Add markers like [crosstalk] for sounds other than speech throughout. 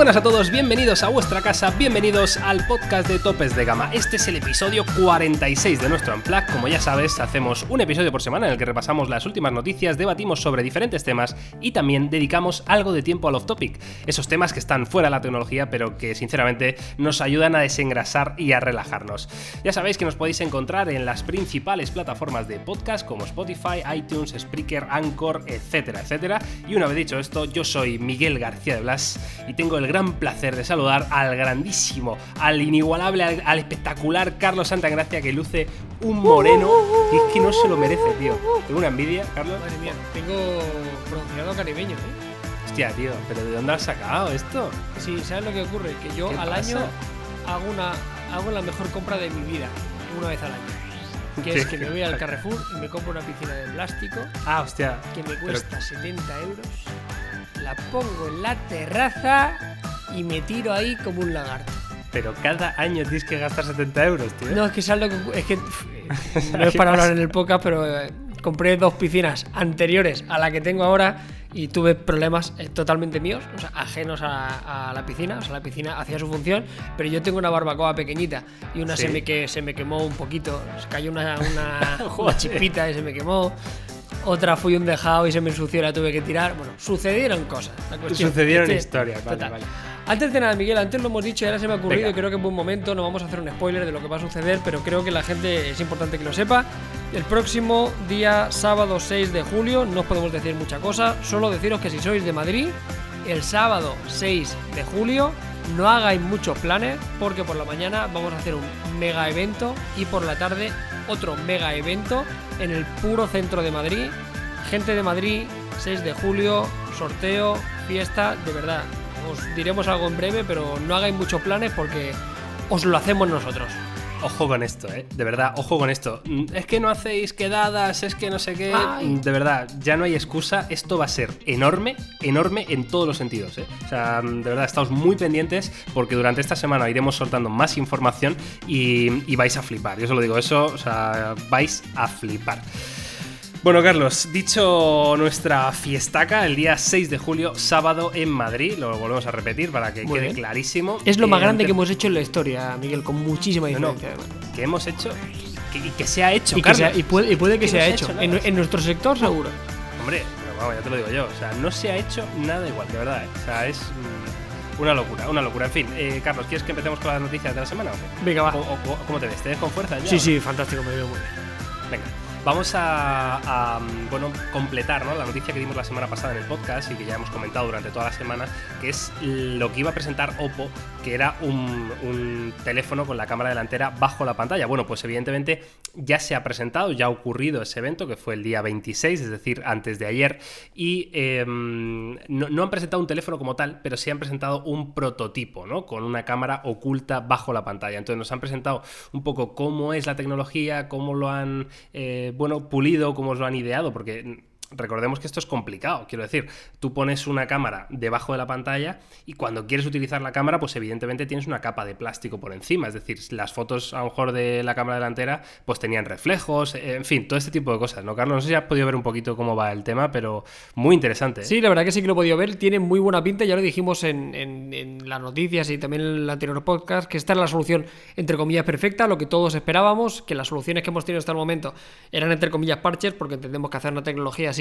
buenas a todos, bienvenidos a vuestra casa, bienvenidos al podcast de Topes de Gama. Este es el episodio 46 de nuestro Unplug. Como ya sabes, hacemos un episodio por semana en el que repasamos las últimas noticias, debatimos sobre diferentes temas y también dedicamos algo de tiempo al off-topic. Esos temas que están fuera de la tecnología, pero que sinceramente nos ayudan a desengrasar y a relajarnos. Ya sabéis que nos podéis encontrar en las principales plataformas de podcast como Spotify, iTunes, Spreaker, Anchor, etcétera, etcétera. Y una vez dicho esto, yo soy Miguel García de Blas y tengo el gran placer de saludar al grandísimo, al inigualable, al, espectacular Carlos Santagracia que luce un moreno y es que no se lo merece, tío. Tengo una envidia, Carlos. Madre mía, tengo pronunciado caribeño, ¿eh? Hostia, tío, pero ¿de dónde has sacado esto? Sí, ¿sabes lo que ocurre? Que yo ¿Qué al pasa? año hago, una, hago la mejor compra de mi vida, una vez al año. Que es que me voy al Carrefour y me compro una piscina de plástico Ah, hostia. que me cuesta 70 euros, la pongo en la terraza y me tiro ahí como un lagarto. Pero cada año tienes que gastar 70 euros, tío. No, es que es que [laughs] no es para hablar en el podcast, pero eh, compré dos piscinas anteriores a la que tengo ahora y tuve problemas eh, totalmente míos, o sea, ajenos a, a la piscina, o sea, la piscina hacía su función, pero yo tengo una barbacoa pequeñita y una ¿Sí? se, me que, se me quemó un poquito, se cayó una, una, [laughs] una chispita y se me quemó. Otra fui un dejado y se me ensució y la tuve que tirar. Bueno, sucedieron cosas. La cuestión- Sucedieron este- historias, vale, total. vale. Antes de nada, Miguel, antes lo hemos dicho y ahora se me ha ocurrido Venga. y creo que es buen momento, no vamos a hacer un spoiler de lo que va a suceder, pero creo que la gente es importante que lo sepa. El próximo día sábado 6 de julio, no os podemos decir mucha cosa, solo deciros que si sois de Madrid, el sábado 6 de julio no hagáis muchos planes porque por la mañana vamos a hacer un mega evento y por la tarde otro mega evento en el puro centro de Madrid. Gente de Madrid, 6 de julio, sorteo, fiesta, de verdad. Os diremos algo en breve, pero no hagáis muchos planes porque os lo hacemos nosotros. Ojo con esto, ¿eh? De verdad, ojo con esto. Mm, Es que no hacéis quedadas, es que no sé qué. Ay. Mm, De verdad, ya no hay excusa. Esto va a ser enorme, enorme en todos los sentidos, ¿eh? O sea, mm, de verdad, estamos muy pendientes porque durante esta semana iremos soltando más información y, y vais a flipar. Yo os lo digo, eso, o sea, vais a flipar. Bueno, Carlos, dicho nuestra fiestaca, el día 6 de julio, sábado en Madrid, lo volvemos a repetir para que Muy quede bien. clarísimo. Es lo más grande que hemos hecho en la historia, Miguel, con muchísima No, no, diferencia. además. que hemos hecho y que se ha hecho, Y, que Carlos. sea- y puede, y puede que Que se no ha hecho. hecho En, en nuestro sector, seguro. Hombre, pero vamos, ya te lo digo yo. O sea, no se ha hecho nada igual, de verdad. ¿eh? O sea, es mm, una locura, una locura. En fin, eh, Carlos, ¿quieres que empecemos con las noticias de la semana o qué? Venga, va. O- ¿Cómo te ves? ¿Te ves con fuerza ya? Sí, sí, fantástico, me veo muy bien. Venga. Vamos a, bueno, completar ¿no? la noticia que dimos la semana pasada en el podcast y que ya hemos comentado durante toda la semana, que es lo que iba a presentar Oppo, que era un, teléfono con la cámara delantera bajo la pantalla. Bueno, pues evidentemente ya se ha presentado, ya ha ocurrido ese evento, que fue el día 26, es decir, antes de ayer, y eh, no, no han presentado un teléfono como tal, pero sí han presentado un prototipo, ¿no? Con una cámara oculta bajo la pantalla. Entonces nos han presentado un poco cómo es la tecnología, cómo lo han, eh, bueno, pulido, cómo lo han ideado, porque recordemos que esto es complicado. Quiero decir, tú pones una cámara debajo de la pantalla y cuando quieres utilizar la cámara, pues evidentemente tienes una capa de plástico por encima. Es decir, las fotos a lo mejor de la cámara delantera, pues tenían reflejos, eh, en fin, todo este tipo de cosas, ¿no, Carlos? No sé si has podido ver un poquito cómo va el tema, pero muy interesante. ¿eh? Sí, la verdad que sí que lo he podido ver. Tiene muy buena pinta. Ya lo dijimos en, en- las noticias y también en el anterior podcast, que esta era la solución, entre comillas, perfecta, lo que todos esperábamos, que las soluciones que hemos tenido hasta el momento eran, entre comillas, parches, porque entendemos que hacer una tecnología así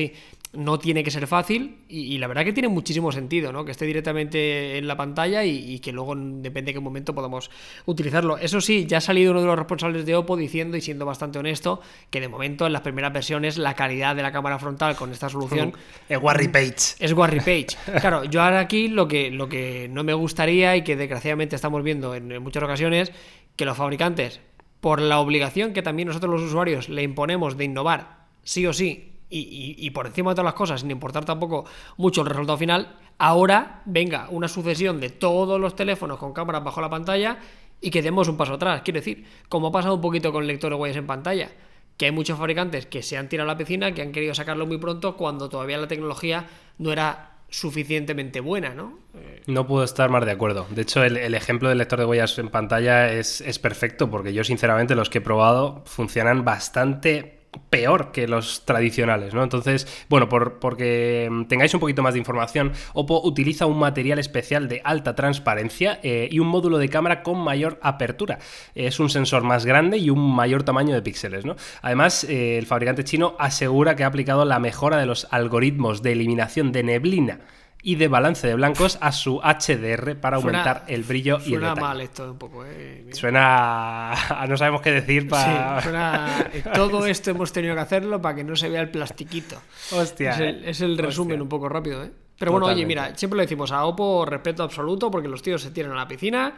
no tiene que ser fácil. Y, y la verdad que tiene muchísimo sentido, ¿no? Que esté directamente en la pantalla y, y que luego, depende de qué momento, podamos utilizarlo. Eso sí, ya ha salido uno de los responsables de Oppo diciendo y siendo bastante honesto que de momento en las primeras versiones la calidad de la cámara frontal con esta solución [laughs] El Warry Page. es Warry Page. [laughs] Claro, yo ahora aquí lo que, lo que no me gustaría y que desgraciadamente estamos viendo en, en muchas ocasiones, que los fabricantes, por la obligación que también nosotros los usuarios le imponemos de innovar sí o sí, y, por encima de todas las cosas, sin importar tampoco mucho el resultado final, ahora venga una sucesión de todos los teléfonos con cámaras bajo la pantalla y que demos un paso atrás. Quiero decir, como ha pasado un poquito con el lector de huellas en pantalla que hay muchos fabricantes que se han tirado a la piscina, que han querido sacarlo muy pronto cuando todavía la tecnología no era suficientemente buena, ¿no? No puedo estar más de acuerdo. De hecho, el, el ejemplo del lector de huellas en pantalla es, es perfecto porque yo, sinceramente, los que he probado funcionan bastante peor que los tradicionales, ¿no? Entonces, bueno, por, porque tengáis un poquito más de información, Oppo utiliza un material especial de alta transparencia eh, y un módulo de cámara con mayor apertura. Es un sensor más grande y un mayor tamaño de píxeles, ¿no? Además, eh, el fabricante chino asegura que ha aplicado la mejora de los algoritmos de eliminación de neblina y de balance de blancos a su HDR para aumentar el brillo y el Suena mal esto un poco, ¿eh? Suena a no sabemos qué decir para... Sí, suena- Todo esto hemos tenido que hacerlo para que no se vea el plastiquito. Hostia. Es el, es el Hostia. resumen un poco rápido, ¿eh? Pero bueno, oye, mira, siempre le decimos a Oppo respeto absoluto porque los tíos se tiran a la piscina,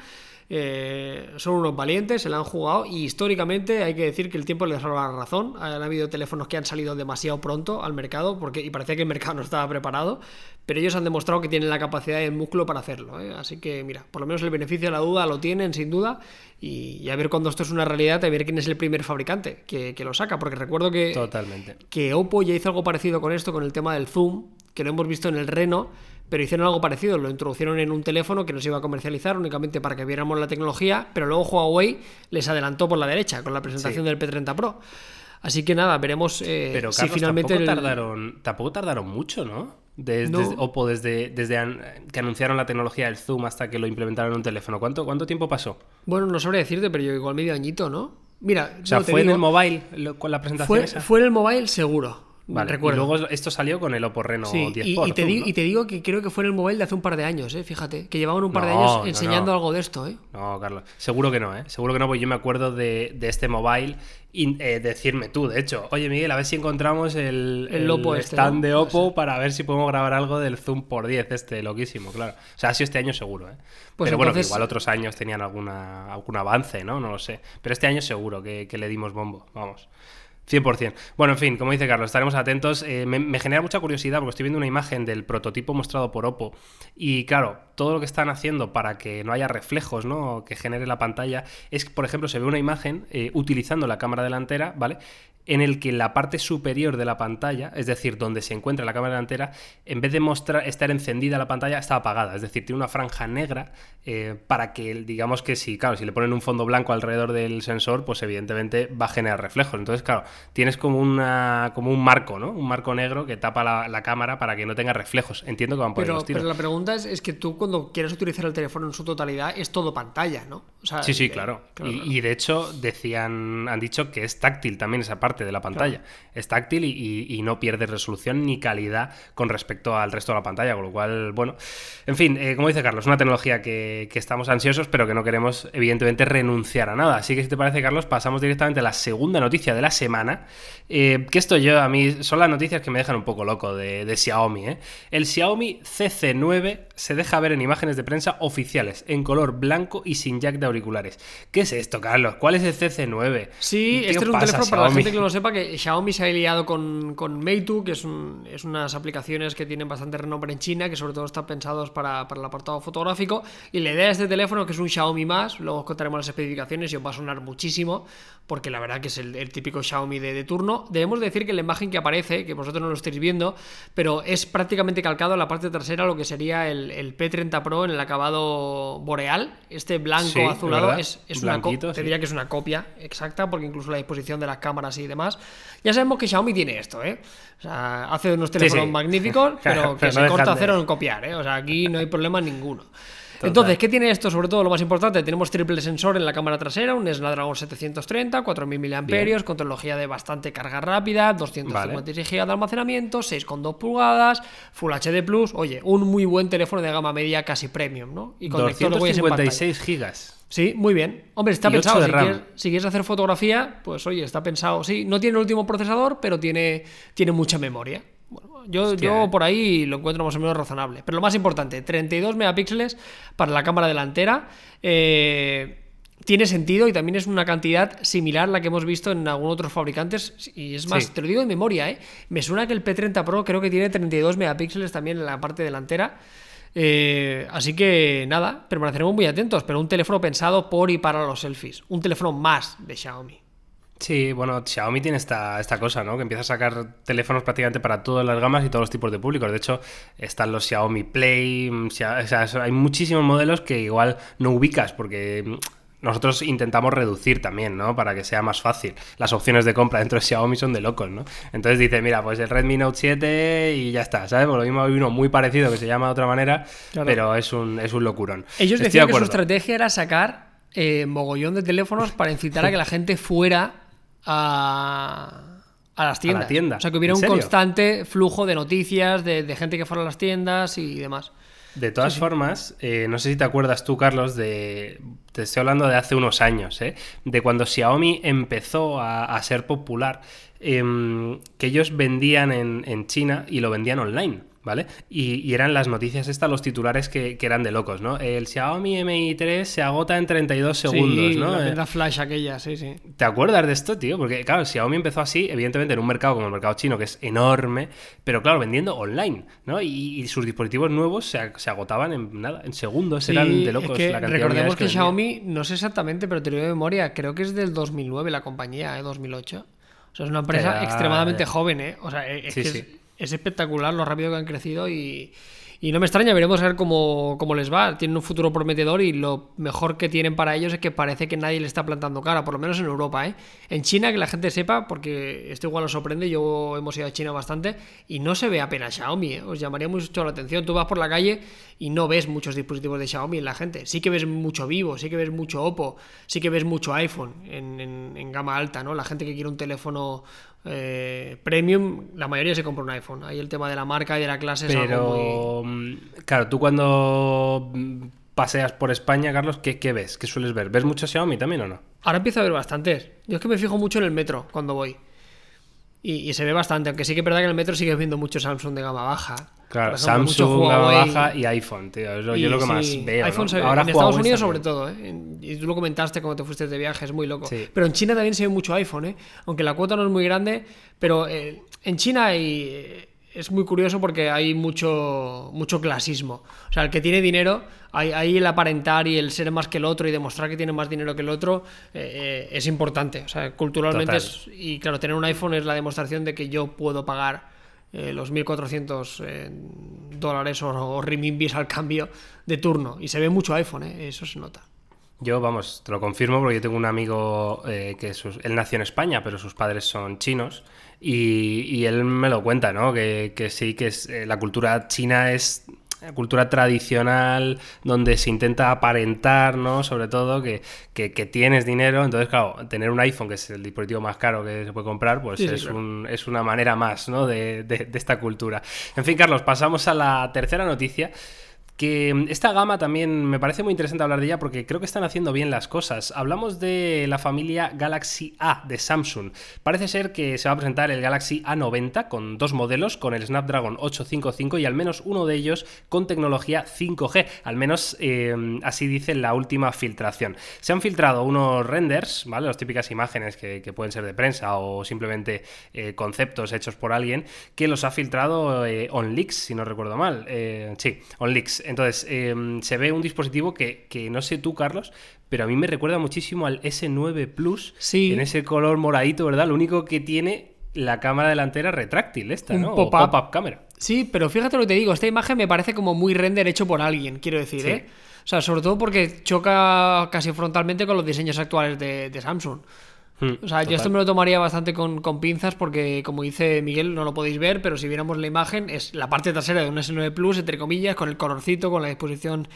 eh, son unos valientes, se la han jugado y históricamente hay que decir que el tiempo les ha dado la razón. Han habido teléfonos que han salido demasiado pronto al mercado porque, y parecía que el mercado [laughs] no estaba preparado, pero ellos han demostrado que tienen la capacidad y el músculo para hacerlo. ¿eh? Así que, mira, por lo menos el beneficio de la duda lo tienen sin duda y, y a ver cuando esto es una realidad, a ver quién es el primer fabricante que, que lo saca, porque recuerdo que Totalmente. que Oppo ya hizo algo parecido con esto, con el tema del zoom, que lo hemos visto en el Reno, pero hicieron algo parecido, lo introducieron en un teléfono que no se iba a comercializar únicamente para que viéramos la tecnología, pero luego Huawei les adelantó por la derecha con la presentación del P30 Pro. Así que nada, veremos eh, Pero si finalmente... tampoco, el- tardaron, tampoco tardaron mucho, ¿no? Des- No. Desde Oppo, desde, desde an- que anunciaron la tecnología del zoom hasta que lo implementaron en un teléfono. ¿Cuánto, cuánto tiempo pasó? Bueno, no sabría decirte, pero yo igual medio añito, ¿no? Mira, O sea, no, ¿fue en el mobile lo- con la presentación fue, esa? fue en el mobile seguro. Vale, recuerdo. Y luego esto salió con el Oppo Reno Sí, 10 y, por y te zoom, digo, ¿no? y te digo que creo que fue en el mobile de hace un par de años, ¿eh? fíjate, que llevaban un par de años enseñando no. algo de esto. ¿eh? No, Carlos. Seguro que no, ¿eh? Seguro que no, porque yo me acuerdo de, de este mobile y eh, decirme tú, de hecho, oye Miguel, a ver si encontramos el, El Oppo este, stand de Oppo para ver si podemos grabar algo del Zoom por 10, este, loquísimo, claro. O sea, ha sido este año seguro, ¿eh? Pues Pero bueno, que igual otros años tenían alguna, algún avance, ¿no? No lo sé. Pero este año seguro que, que le dimos bombo, vamos. 100%. Bueno, en fin, como dice Carlos, estaremos atentos. Eh, me, genera mucha curiosidad porque estoy viendo una imagen del prototipo mostrado por Oppo y claro, todo lo que están haciendo para que no haya reflejos, ¿no? Que genere la pantalla es, por ejemplo, se ve una imagen eh, utilizando la cámara delantera, ¿vale? En el que la parte superior de la pantalla, es decir, donde se encuentra la cámara delantera, en vez de mostrar estar encendida la pantalla, está apagada. Es decir, tiene una franja negra eh, para que, digamos que si, claro, si le ponen un fondo blanco alrededor del sensor, pues evidentemente va a generar reflejos. Entonces, claro, tienes como una como un marco, ¿no? Un marco negro que tapa la, la cámara para que no tenga reflejos. Entiendo que van por Pero, los tiros. pero la pregunta es, es que tú cuando quieres utilizar el teléfono en su totalidad es todo pantalla, ¿no? O sea, Sí, sí, eh, claro. claro, y, claro. y de hecho decían, han dicho que es táctil también esa parte de la pantalla. Es táctil y, y- y no pierde resolución ni calidad con respecto al resto de la pantalla, con lo cual, bueno, en fin, eh, como dice Carlos, una tecnología que, que estamos ansiosos, pero que no queremos evidentemente renunciar a nada. Así que si te parece, Carlos, pasamos directamente a la segunda noticia de la semana, eh, que esto yo a mí son las noticias que me dejan un poco loco de, de Xiaomi. ¿eh? El Xiaomi CC9 se deja ver en imágenes de prensa oficiales, en color blanco y sin jack de auriculares. ¿Qué es esto, Carlos? ¿Cuál es el CC9? Sí, ¿Qué este es un pasa, teléfono para la gente que no lo sepa, que Xiaomi se ha liado con, con Meitu, que es, un- es unas aplicaciones que tienen bastante renombre en China, que sobre todo están pensados para, para el apartado fotográfico. Y la idea de este teléfono, que es un Xiaomi más, luego os contaremos las especificaciones y os va a sonar muchísimo, porque la verdad que es el, el típico Xiaomi de, de turno. Debemos decir que la imagen que aparece, que vosotros no lo estáis viendo, pero es prácticamente calcado en la parte trasera lo que sería el, el P30 Pro en el acabado boreal. Este blanco Sí, azulado es, es una te diría que es una copia exacta, porque incluso la disposición de las cámaras y demás. Ya sabemos que Xiaomi tiene esto, ¿eh? O sea, hace unos teléfonos sí. magníficos, [laughs] pero que se corta de- cero en copiar, ¿eh? O sea, aquí no hay problema ninguno. Entonces, ¿qué tiene esto? Sobre todo lo más importante, tenemos triple sensor en la cámara trasera, un Snapdragon 730, 4000 mAh, con tecnología de bastante carga rápida, 256 GB de almacenamiento, 6,2 pulgadas, Full HD Plus, oye, un muy buen teléfono de gama media casi premium, ¿no? Y con lector de huellas en pantalla. 256 gigas. Sí, muy bien. Hombre, está Y pensado. Si quieres, si quieres hacer fotografía, pues oye, está pensado. Sí, no tiene el último procesador, pero tiene, tiene mucha memoria. Bueno, yo, Hostia, yo eh. por ahí lo encuentro más o menos razonable. Pero lo más importante, 32 megapíxeles para la cámara delantera. Eh, tiene sentido y también es una cantidad similar a la que hemos visto en algunos otros fabricantes. Y es más, Sí. te lo digo de memoria, ¿eh? Me suena que el P30 Pro creo que tiene 32 megapíxeles también en la parte delantera. Eh, así que nada, permaneceremos muy atentos, pero un teléfono pensado por y para los selfies. Un teléfono más de Xiaomi. Sí, bueno, Xiaomi tiene esta, esta cosa, ¿no? Que empieza a sacar teléfonos prácticamente para todas las gamas y todos los tipos de públicos. De hecho, están los Xiaomi Play, mm, o sea, hay muchísimos modelos que igual no ubicas porque mm, nosotros intentamos reducir también, ¿no? Para que sea más fácil. Las opciones de compra dentro de Xiaomi son de locos, ¿no? Entonces dice, mira, pues el Redmi Note 7 y ya está, ¿sabes? Por lo mismo hay uno muy parecido que se llama de otra manera, pero es un, es un locurón. Ellos decían que su estrategia era sacar eh, mogollón de teléfonos para incitar a que la gente fuera a a las tiendas. O sea, que hubiera un constante flujo de noticias, de, gente que fuera a las tiendas y demás. De todas formas, eh, no sé si te acuerdas tú, Carlos, de. Te estoy hablando de hace unos años, ¿eh? De cuando Xiaomi empezó a, ser popular, em, que ellos vendían en, en China y lo vendían online. ¿Vale? Y, eran las noticias estas, los titulares que, eran de locos, ¿no? El Xiaomi Mi 3 se agota en 32 segundos, ¿no? La flash aquella, sí, sí. ¿Te acuerdas de esto, tío? Porque, claro, Xiaomi empezó así, evidentemente, en un mercado como el mercado chino, que es enorme, pero claro, vendiendo online, ¿no? Y, sus dispositivos nuevos se, agotaban en nada, en segundos, eran de locos. la recordemos que, Xiaomi, no sé exactamente, pero te lo de memoria, creo que es del 2009 la compañía, ¿eh? 2008. O sea, es una empresa extremadamente joven, ¿eh? O sea, es que es espectacular lo rápido que han crecido y, no me extraña, veremos a ver cómo, les va. Tienen un futuro prometedor y lo mejor que tienen para ellos es que parece que nadie le está plantando cara, por lo menos en Europa. ¿eh? En China, que la gente sepa, porque esto igual os sorprende, yo hemos ido a China bastante y no se ve apenas Xiaomi. ¿eh? Os llamaría mucho la atención. Tú vas por la calle y no ves muchos dispositivos de Xiaomi en la gente. Sí que ves mucho Vivo, sí que ves mucho Oppo, sí que ves mucho iPhone en, en gama alta, ¿no? La gente que quiere un teléfono eh, premium, la mayoría se compra un iPhone. Ahí el tema de la marca y de la clase es algo muy... Mm, claro, tú cuando mm, paseas por España, Carlos, ¿qué, ¿qué, ves? ¿Qué sueles ver? ¿Ves mucho Xiaomi también o no? Ahora empiezo a ver bastantes. Yo es que me fijo mucho en el metro cuando voy. Y, se ve bastante, aunque sí que es verdad que en el metro sigues viendo mucho Samsung de gama baja. Claro, Samsung, gama baja y iPhone, tío. yo lo que más veo. iPhone Ahora en Estados Unidos, sobre todo, ¿eh? Y tú lo comentaste cuando te fuiste de viaje, es muy loco. Pero en China también se ve mucho iPhone, ¿eh? Aunque la cuota no es muy grande, pero eh, en China hay es muy curioso porque hay mucho, mucho clasismo. O sea, el que tiene dinero, ahí, el aparentar y el ser más que el otro y demostrar que tiene más dinero que el otro eh, eh, es importante. O sea, culturalmente es, Y claro, tener un iPhone es la demostración de que yo puedo pagar eh, los 1.400 dólares o, o al cambio de turno. Y se ve mucho iPhone, eso se nota. Yo, vamos, te lo confirmo porque yo tengo un amigo que él nació en España, pero sus padres son chinos. Y, él me lo cuenta, ¿no? Que, sí, que es, eh, la cultura china es cultura tradicional donde se intenta aparentar, ¿no? Sobre todo que, tienes dinero. Entonces, claro, tener un iPhone, que es el dispositivo más caro que se puede comprar, pues es, un, es, una manera más, ¿no? de, de esta cultura. En fin, Carlos, pasamos a la tercera noticia que mm, esta gama también me parece muy interesante hablar de ella porque creo que están haciendo bien las cosas. Hablamos de la familia Galaxy A de Samsung. Parece ser que se va a presentar el Galaxy A90 con dos modelos, con el Snapdragon 855 y al menos uno de ellos con tecnología 5G. Al menos eh, así dice la última filtración. Se han filtrado unos renders, ¿vale? Las típicas imágenes que, pueden ser de prensa o simplemente eh, conceptos hechos por alguien, que los ha filtrado eh, OnLeaks, si no recuerdo mal. sí, OnLeaks. Entonces, em, se ve un dispositivo que, no sé tú, Carlos, pero a mí me recuerda muchísimo al S9 Plus. Sí. En ese color moradito, ¿verdad? Lo único que tiene la cámara delantera retráctil, esta, ¿no? Pop-up pop cámara. Sí, pero fíjate lo que te digo, esta imagen me parece como muy render hecho por alguien, quiero decir, ¿eh? O sea, sobre todo porque choca casi frontalmente con los diseños actuales de Samsung. Hmm, o sea, yo esto me lo tomaría bastante con, pinzas porque, como dice Miguel, no lo podéis ver, pero si viéramos la imagen, es la parte trasera de un S9 Plus, entre comillas, con el colorcito, con la disposición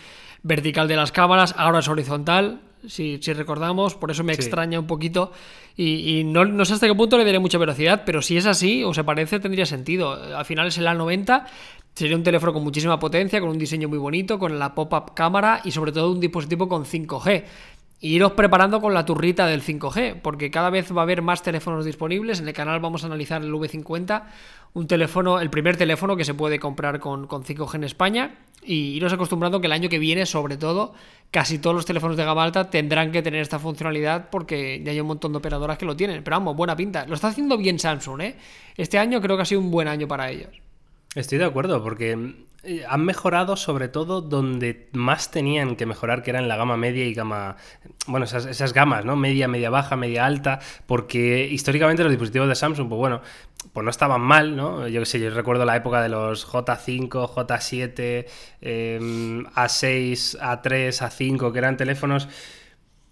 vertical de las cámaras, ahora es horizontal, si, recordamos, por eso me extraña un poquito. Y, no, no, sé hasta qué punto le daré mucha velocidad, pero si es así o se parece tendría sentido. Al final es el A90, sería un teléfono con muchísima potencia, con un diseño muy bonito, con la pop-up cámara y sobre todo un dispositivo con 5G iros preparando con la turrita del 5G, porque cada vez va a haber más teléfonos disponibles. En el canal vamos a analizar el V50, un teléfono, el primer teléfono que se puede comprar con, 5G en España. Y iros acostumbrando que el año que viene, sobre todo, casi todos los teléfonos de gama alta tendrán que tener esta funcionalidad porque ya hay un montón de operadoras que lo tienen. Pero vamos, buena pinta. Lo está haciendo bien Samsung, ¿eh? Este año creo que ha sido un buen año para ellos. Estoy de acuerdo, porque eh, han mejorado sobre todo donde más tenían que mejorar, que era en la gama media y gama, bueno, esas, gamas, ¿no? Media, media baja, media alta, porque históricamente los dispositivos de Samsung, pues bueno, pues no estaban mal, ¿no? Yo qué sé, yo recuerdo la época de los J5, J7, A6, A3, A5, que eran teléfonos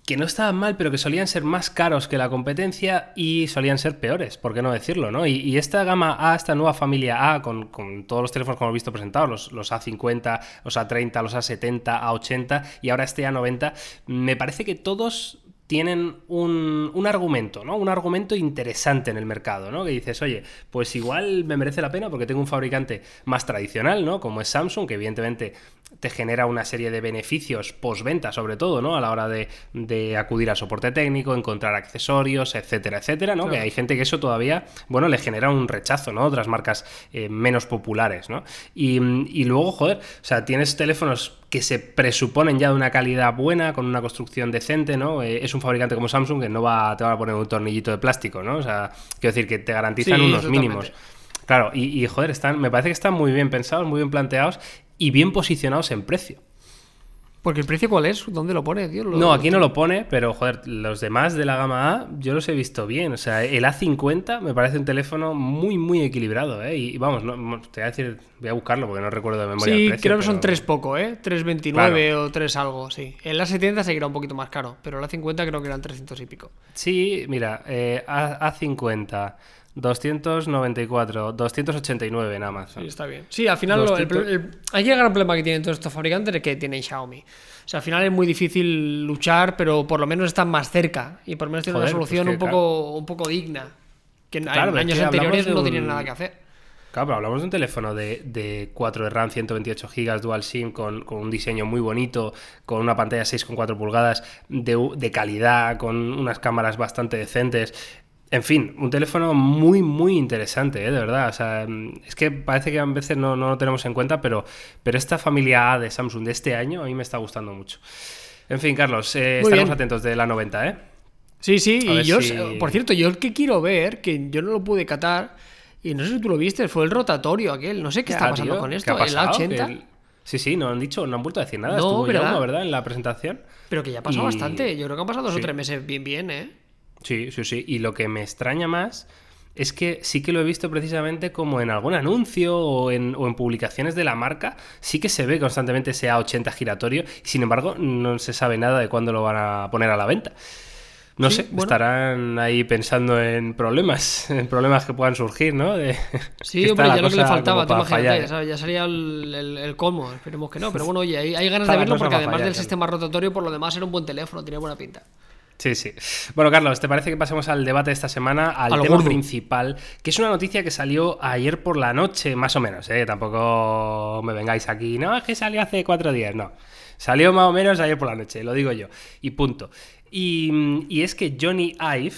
que no estaban mal, pero que solían ser más caros que la competencia y solían ser peores, por qué no decirlo, ¿no? Y, esta gama A, esta nueva familia A, con, todos los teléfonos que hemos visto presentados, los, los, A50, los A30, los A70, A80 y ahora este A90, me parece que todos tienen un, un, argumento, ¿no? Un argumento interesante en el mercado, ¿no? Que dices, oye, pues igual me merece la pena porque tengo un fabricante más tradicional, ¿no? Como es Samsung, que evidentemente te genera una serie de beneficios postventa, sobre todo, ¿no? A la hora de, acudir a soporte técnico, encontrar accesorios, etcétera, etcétera, ¿no? Que hay gente que eso todavía, bueno, le genera un rechazo, ¿no? Otras marcas eh, menos populares, ¿no? Y, y luego, joder, o sea, tienes teléfonos que se presuponen ya de una calidad buena, con una construcción decente, ¿no? Eh, es un fabricante como Samsung que no va, te va a poner un tornillito de plástico, ¿no? O sea, quiero decir que te garantizan unos mínimos. Claro, y, y, joder, están, me parece que están muy bien pensados, muy bien planteados y bien posicionados en precio. Porque el precio cuál es, ¿dónde lo pone, No, aquí no lo pone, pero joder, los demás de la gama A yo los he visto bien. O sea, el A50 me parece un teléfono muy, muy equilibrado, ¿eh? Y vamos, no, te voy a decir, voy a buscarlo porque no recuerdo de memoria. Sí, creo que son tres poco, ¿eh? 329 o 3 algo, sí. El A70 seguirá un poquito más caro, pero el A50 creo que eran 300 y pico. Sí, mira, eh, A, A50. 294, 289 en Amazon. Sí, está bien. Sí, al final lo, el, el, gran problema que tienen todos estos fabricantes es que tienen Xiaomi. O sea, al final es muy difícil luchar, pero por lo menos están más cerca y por lo menos tienen una pues solución un, poco, un poco digna. Que en años anteriores no tenían nada que hacer. Claro, pero hablamos de un teléfono de, de 4 de RAM, 128 GB, Dual SIM, con, con, un diseño muy bonito, con una pantalla 6,4 pulgadas, de, de, calidad, con unas cámaras bastante decentes. En fin, un teléfono muy, muy interesante, ¿eh? de verdad. O sea, mm, es que parece que a veces no, no, lo tenemos en cuenta, pero, pero esta familia A de Samsung de este año a mí me está gustando mucho. En fin, Carlos, eh, estaremos atentos de la 90, ¿eh? Sí, sí, y yo, por cierto, yo el que quiero ver, que yo no lo pude catar, y no sé si tú lo viste, fue el rotatorio aquel. No sé qué está pasando con esto, el A80. Sí, sí, no han dicho, no han vuelto a decir nada. No, Estuvo ¿verdad? ¿verdad? En la presentación. Pero que ya ha pasado bastante. Yo creo que han pasado dos o tres meses bien, bien, ¿eh? Sí, sí, sí. Y lo que me extraña más es que sí que lo he visto precisamente como en algún anuncio o en, publicaciones de la marca, sí que se ve constantemente ese A80 giratorio, y sin embargo no se sabe nada de cuándo lo van a poner a la venta. No sé, estarán ahí pensando en problemas, [laughs] en problemas que puedan surgir, ¿no? sí, [laughs] hombre, ya lo que le faltaba, tú imagínate, ya sería el, el, colmo, esperemos que no. Pero [laughs] bueno, oye, hay, ganas de verlo porque además del sistema rotatorio, por lo demás era un buen teléfono, tenía buena pinta. Sí, sí. Bueno, Carlos, ¿te parece que pasemos al debate de esta semana, al tema principal, que es una noticia que salió ayer por la noche, más o menos, ¿eh? Tampoco me vengáis aquí, no, es que salió hace cuatro días, no. Salió más o menos ayer por la noche, lo digo yo, y punto. Y, y es que Johnny Ive,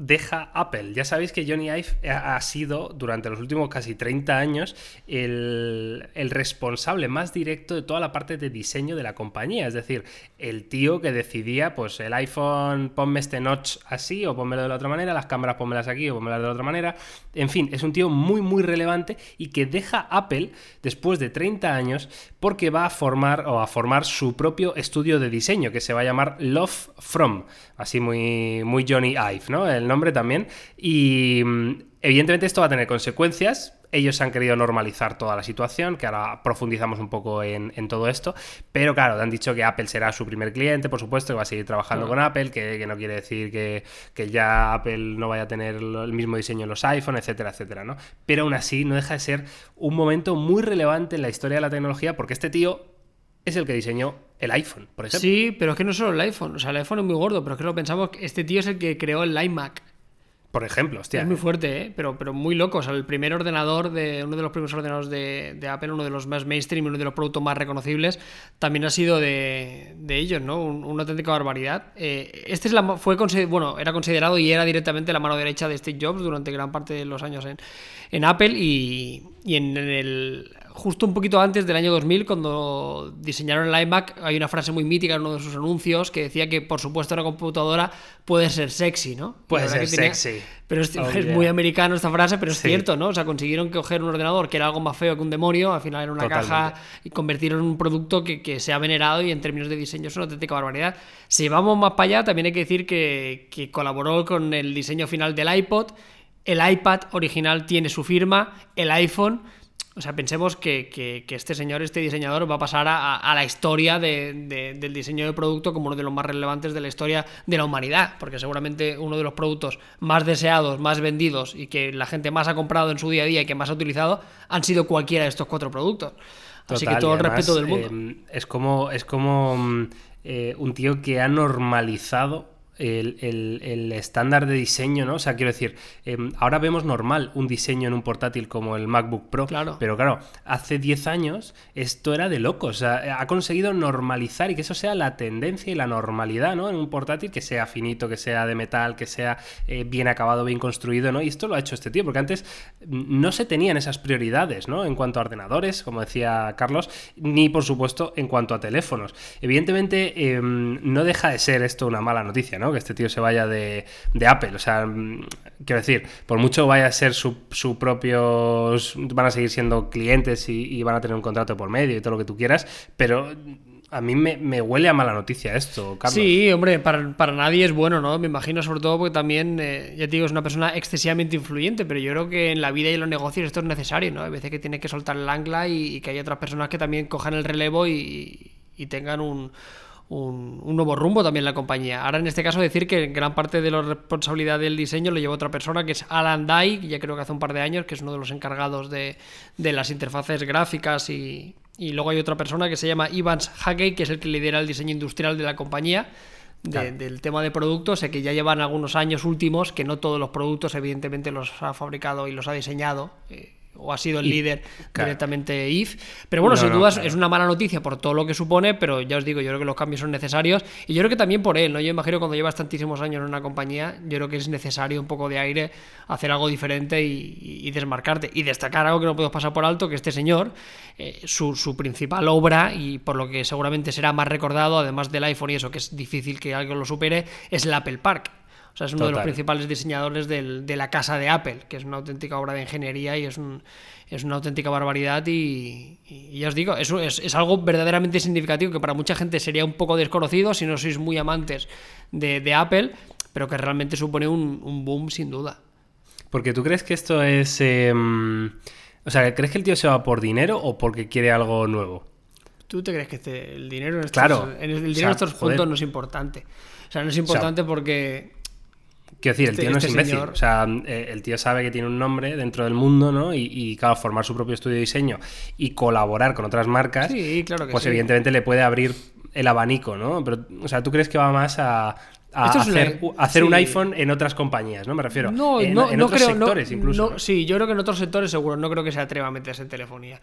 deja Apple. Ya sabéis que Johnny Ive ha sido durante los últimos casi 30 años el, responsable más directo de toda la parte de diseño de la compañía. Es decir, el tío que decidía, pues el iPhone, ponme este notch así o ponmelo de la otra manera, las cámaras ponmelas aquí o ponmelas de la otra manera. En fin, es un tío muy, muy relevante y que deja Apple después de 30 años porque va a formar o a formar su propio estudio de diseño que se va a llamar Love From. Así muy, muy Johnny Ive, ¿no? El nombre también. Y mm, evidentemente esto va a tener consecuencias. Ellos han querido normalizar toda la situación, que ahora profundizamos un poco en, todo esto. Pero claro, han dicho que Apple será su primer cliente, por supuesto, que va a seguir trabajando con Apple, que, no quiere decir que, ya Apple no vaya a tener el mismo diseño en los iPhone, etcétera, etcétera, ¿no? Pero aún así no deja de ser un momento muy relevante en la historia de la tecnología, porque este tío es el que diseñó el iPhone, por ejemplo. Sí, pero es que no solo el iPhone. O sea, el iPhone es muy gordo, pero es que lo pensamos que este tío es el que creó el iMac. Por ejemplo, hostia. Es muy fuerte, ¿eh? pero, pero muy loco. O sea, el primer ordenador de uno de los primeros ordenadores de, Apple, uno de los más mainstream, uno de los productos más reconocibles, también ha sido de, ellos, ¿no? una auténtica barbaridad. Eh, este es la, fue bueno, era considerado y era directamente la mano derecha de Steve Jobs durante gran parte de los años en, en Apple y, y en el justo un poquito antes del año 2000, cuando diseñaron el iMac, hay una frase muy mítica en uno de sus anuncios que decía que, por supuesto, una computadora puede ser sexy, ¿no? Puede ser sexy. Pero es, oh, muy americano esta frase, pero es cierto, ¿no? O sea, consiguieron coger un ordenador que era algo más feo que un demonio, al final era una caja, y convertirlo en un producto que, que, se ha venerado y en términos de diseño es una auténtica barbaridad. Si vamos más para allá, también hay que decir que, que colaboró con el diseño final del iPod. El iPad original tiene su firma, el iPhone o sea, pensemos que, este señor, este diseñador, va a pasar a, la historia del diseño de producto como uno de los más relevantes de la historia de la humanidad, porque seguramente uno de los productos más deseados, más vendidos y que la gente más ha comprado en su día a día y que más ha utilizado han sido cualquiera de estos cuatro productos. Así que todo el respeto del mundo. Eh, es como, es como mm, eh, un tío que ha normalizado el, estándar de diseño, ¿no? O sea, quiero decir, em, ahora vemos normal un diseño en un portátil como el MacBook Pro, claro. pero claro, hace 10 años esto era de locos, o sea, ha conseguido normalizar y que eso sea la tendencia y la normalidad, ¿no? En un portátil que sea finito, que sea de metal, que sea eh, bien acabado, bien construido, ¿no? Y esto lo ha hecho este tío, porque antes no se tenían esas prioridades, ¿no? En cuanto a ordenadores, como decía Carlos, ni por supuesto en cuanto a teléfonos. Evidentemente, em, no deja de ser esto una mala noticia, ¿no? Que este tío se vaya de, Apple. O sea, mm, quiero decir, por mucho vaya a ser su, su propios. van a seguir siendo clientes y, van a tener un contrato por medio y todo lo que tú quieras, pero a mí me, huele a mala noticia esto, Carlos. Sí, hombre, para, nadie es bueno, ¿no? Me imagino, sobre todo porque también, eh, ya te digo, es una persona excesivamente influyente, pero yo creo que en la vida y en los negocios esto es necesario, ¿no? Hay veces que tiene que soltar el ancla y, que hay otras personas que también cojan el relevo y tengan un, un, nuevo rumbo también la compañía. Ahora en este caso decir que gran parte de la responsabilidad del diseño lo lleva otra persona que es Alan Dye, ya creo que hace un par de años, que es uno de los encargados de, las interfaces gráficas y, luego hay otra persona que se llama Ivans Hackey, que es el que lidera el diseño industrial de la compañía. del tema de productos, sé que ya llevan algunos años últimos, que no todos los productos evidentemente los ha fabricado y los ha diseñado. Eh, o ha sido el líder directamente IF. Pero bueno, sin duda es una mala noticia por todo lo que supone, pero ya os digo, yo creo que los cambios son necesarios y yo creo que también por él, ¿no? Yo imagino cuando llevas tantísimos años en una compañía, yo creo que es necesario un poco de aire, hacer algo diferente y, desmarcarte. Y destacar algo que no puedo pasar por alto, que este señor, eh, su, su principal obra, y por lo que seguramente será más recordado, además del iPhone y eso, que es difícil que alguien lo supere, es el Apple Park. Sea, es uno de los principales diseñadores de la casa de Apple, que es una auténtica obra de ingeniería y es, es una auténtica barbaridad. Y, ya os digo, eso es, algo verdaderamente significativo que para mucha gente sería un poco desconocido si no sois muy amantes de, Apple, pero que realmente supone un, boom sin duda. Porque tú crees que esto es. Em, o sea, ¿crees que el tío se va por dinero o porque quiere algo nuevo? ¿Tú te crees que este, el dinero en estos, claro, en el, dinero en estos puntos no es importante? O sea, no es importante porque Quiero decir, el este tío no es este imbécil. O sea, eh, el tío sabe que tiene un nombre dentro del mundo, ¿no? Y, claro, formar su propio estudio de diseño y colaborar con otras marcas, sí, claro que pues evidentemente le puede abrir el abanico, ¿no? Pero, o sea, ¿tú crees que va más a, hacer, un iPhone en otras compañías, ¿no? Me refiero. No, en, no, en otros sectores incluso. Sí, yo creo que en otros sectores seguro. No creo que se atreva a meterse en telefonía.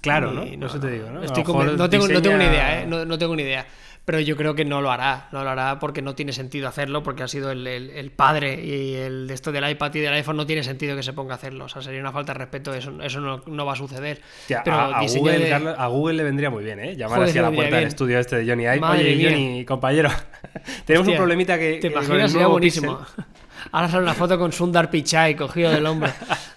Claro, ¿no? No, sé te digo, ¿no? no, tengo, no tengo ni idea, ¿eh? No, tengo ni idea pero yo creo que no lo hará, no lo hará porque no tiene sentido hacerlo, porque ha sido el, padre y el de esto del iPad y del iPhone no tiene sentido que se ponga a hacerlo, o sea, sería una falta de respeto, eso, eso no, va a suceder. pero a, Google, le vendría muy bien, ¿eh? Llamar así a la puerta del estudio este de Johnny Ive. Oye, Johnny, compañero, [laughs] tenemos un problemita que... Te imaginas, sería buenísimo. Ahora sale una foto con Sundar Pichai cogido del hombro.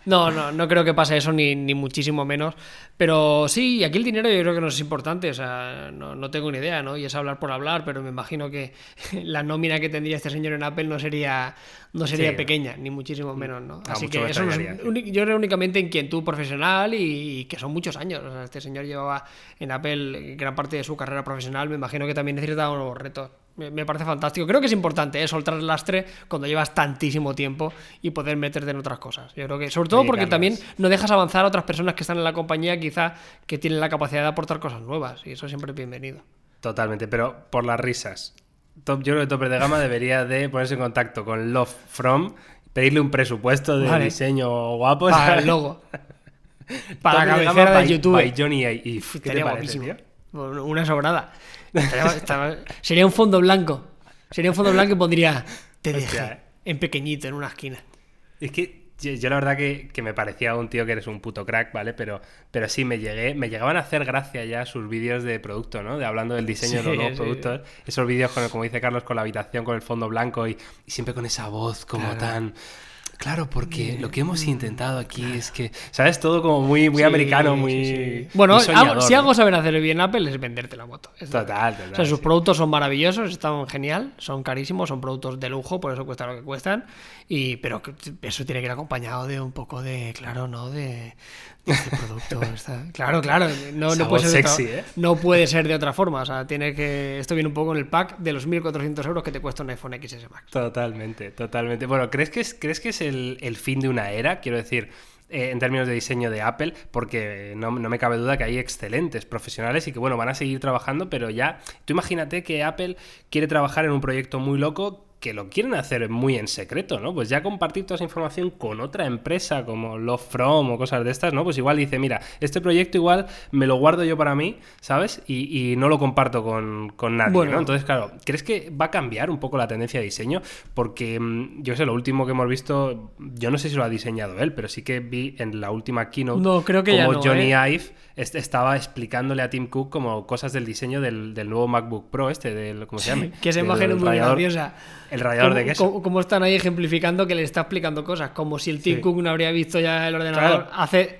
No, no, no creo que pase eso, ni, ni muchísimo menos. Pero sí, aquí el dinero yo creo que no es importante, o sea, no, no, tengo ni idea, ¿no? Y es hablar por hablar, pero me imagino que [laughs] la nómina que tendría este señor en Apple no sería, no sería pequeña, ni muchísimo menos, ¿no? Así que eso yo creo únicamente en quien tú profesional y, que son muchos años. O sea, este señor llevaba en Apple gran parte de su carrera profesional, me imagino que también necesitaba nuevos retos me, parece fantástico. Creo que es importante ¿eh? soltar el lastre cuando llevas tantísimo tiempo y poder meterte en otras cosas. Yo creo que, sobre todo porque también no dejas avanzar a otras personas que están en la compañía, quizá que tienen la capacidad de aportar cosas nuevas, y eso siempre es bienvenido. Totalmente, pero por las risas. Top, yo creo que Topper de Gama debería de ponerse en contacto con Love From, pedirle un presupuesto de diseño guapo. Para el [laughs] logo. Para la cabecera de YouTube. By Johnny ¿Qué te parece, Una sobrada sería un fondo blanco. Sería un fondo blanco y pondría te dejé eh. en pequeñito, en una esquina. Es que yo, la verdad que, me parecía un tío que eres un puto crack, ¿vale? Pero, pero sí, me llegué, me llegaban a hacer gracia ya sus vídeos de producto, ¿no? De hablando del diseño de los nuevos productos. Esos vídeos, con como dice Carlos, con la habitación, con el fondo blanco y, siempre con esa voz como tan Claro, porque lo que hemos intentado aquí es que, ¿sabes? Todo como muy, muy americano, muy. Bueno, muy soñador, si ¿no? algo saben hacer bien Apple es venderte la moto. Es Total, total, O sea, sus productos son maravillosos, están genial, son carísimos, son productos de lujo, por eso cuestan lo que cuestan. Y, pero que eso tiene que ir acompañado de un poco de, claro, ¿no? De, este producto. [laughs] está- Claro, claro. No, puede ser de sexy, otra, ¿eh? no puede ser de otra forma. O sea, tiene que. Esto viene un poco en el pack de los 1.400 euros que te cuesta un iPhone XS Max. Totalmente, totalmente. Bueno, ¿crees que es, ¿crees que es el, el fin de una era? Quiero decir, eh, en términos de diseño de Apple, porque no, no me cabe duda que hay excelentes profesionales y que, bueno, van a seguir trabajando, pero ya, tú imagínate que Apple quiere trabajar en un proyecto muy loco que lo quieren hacer muy en secreto, ¿no? Pues ya compartir toda esa información con otra empresa como Love From o cosas de estas, ¿no? Pues igual dice, mira, este proyecto igual me lo guardo yo para mí, ¿sabes? Y, y no lo comparto con, con nadie, Bueno. ¿no? Entonces, claro, ¿crees que va a cambiar un poco la tendencia de diseño? Porque mm, yo sé, lo último que hemos visto, yo no sé si lo ha diseñado él, pero sí que vi en la última keynote No, creo que ya como no, Johnny ¿eh? Ive est- estaba explicándole a Tim Cook como cosas del diseño del, del nuevo MacBook Pro este, del, ¿cómo se llama? Que esa Del imagen es muy graciosa. El rallador de queso. como- como están ahí ejemplificando que le está explicando cosas, como si el Tim Sí. Cook no habría visto ya el ordenador Claro. hace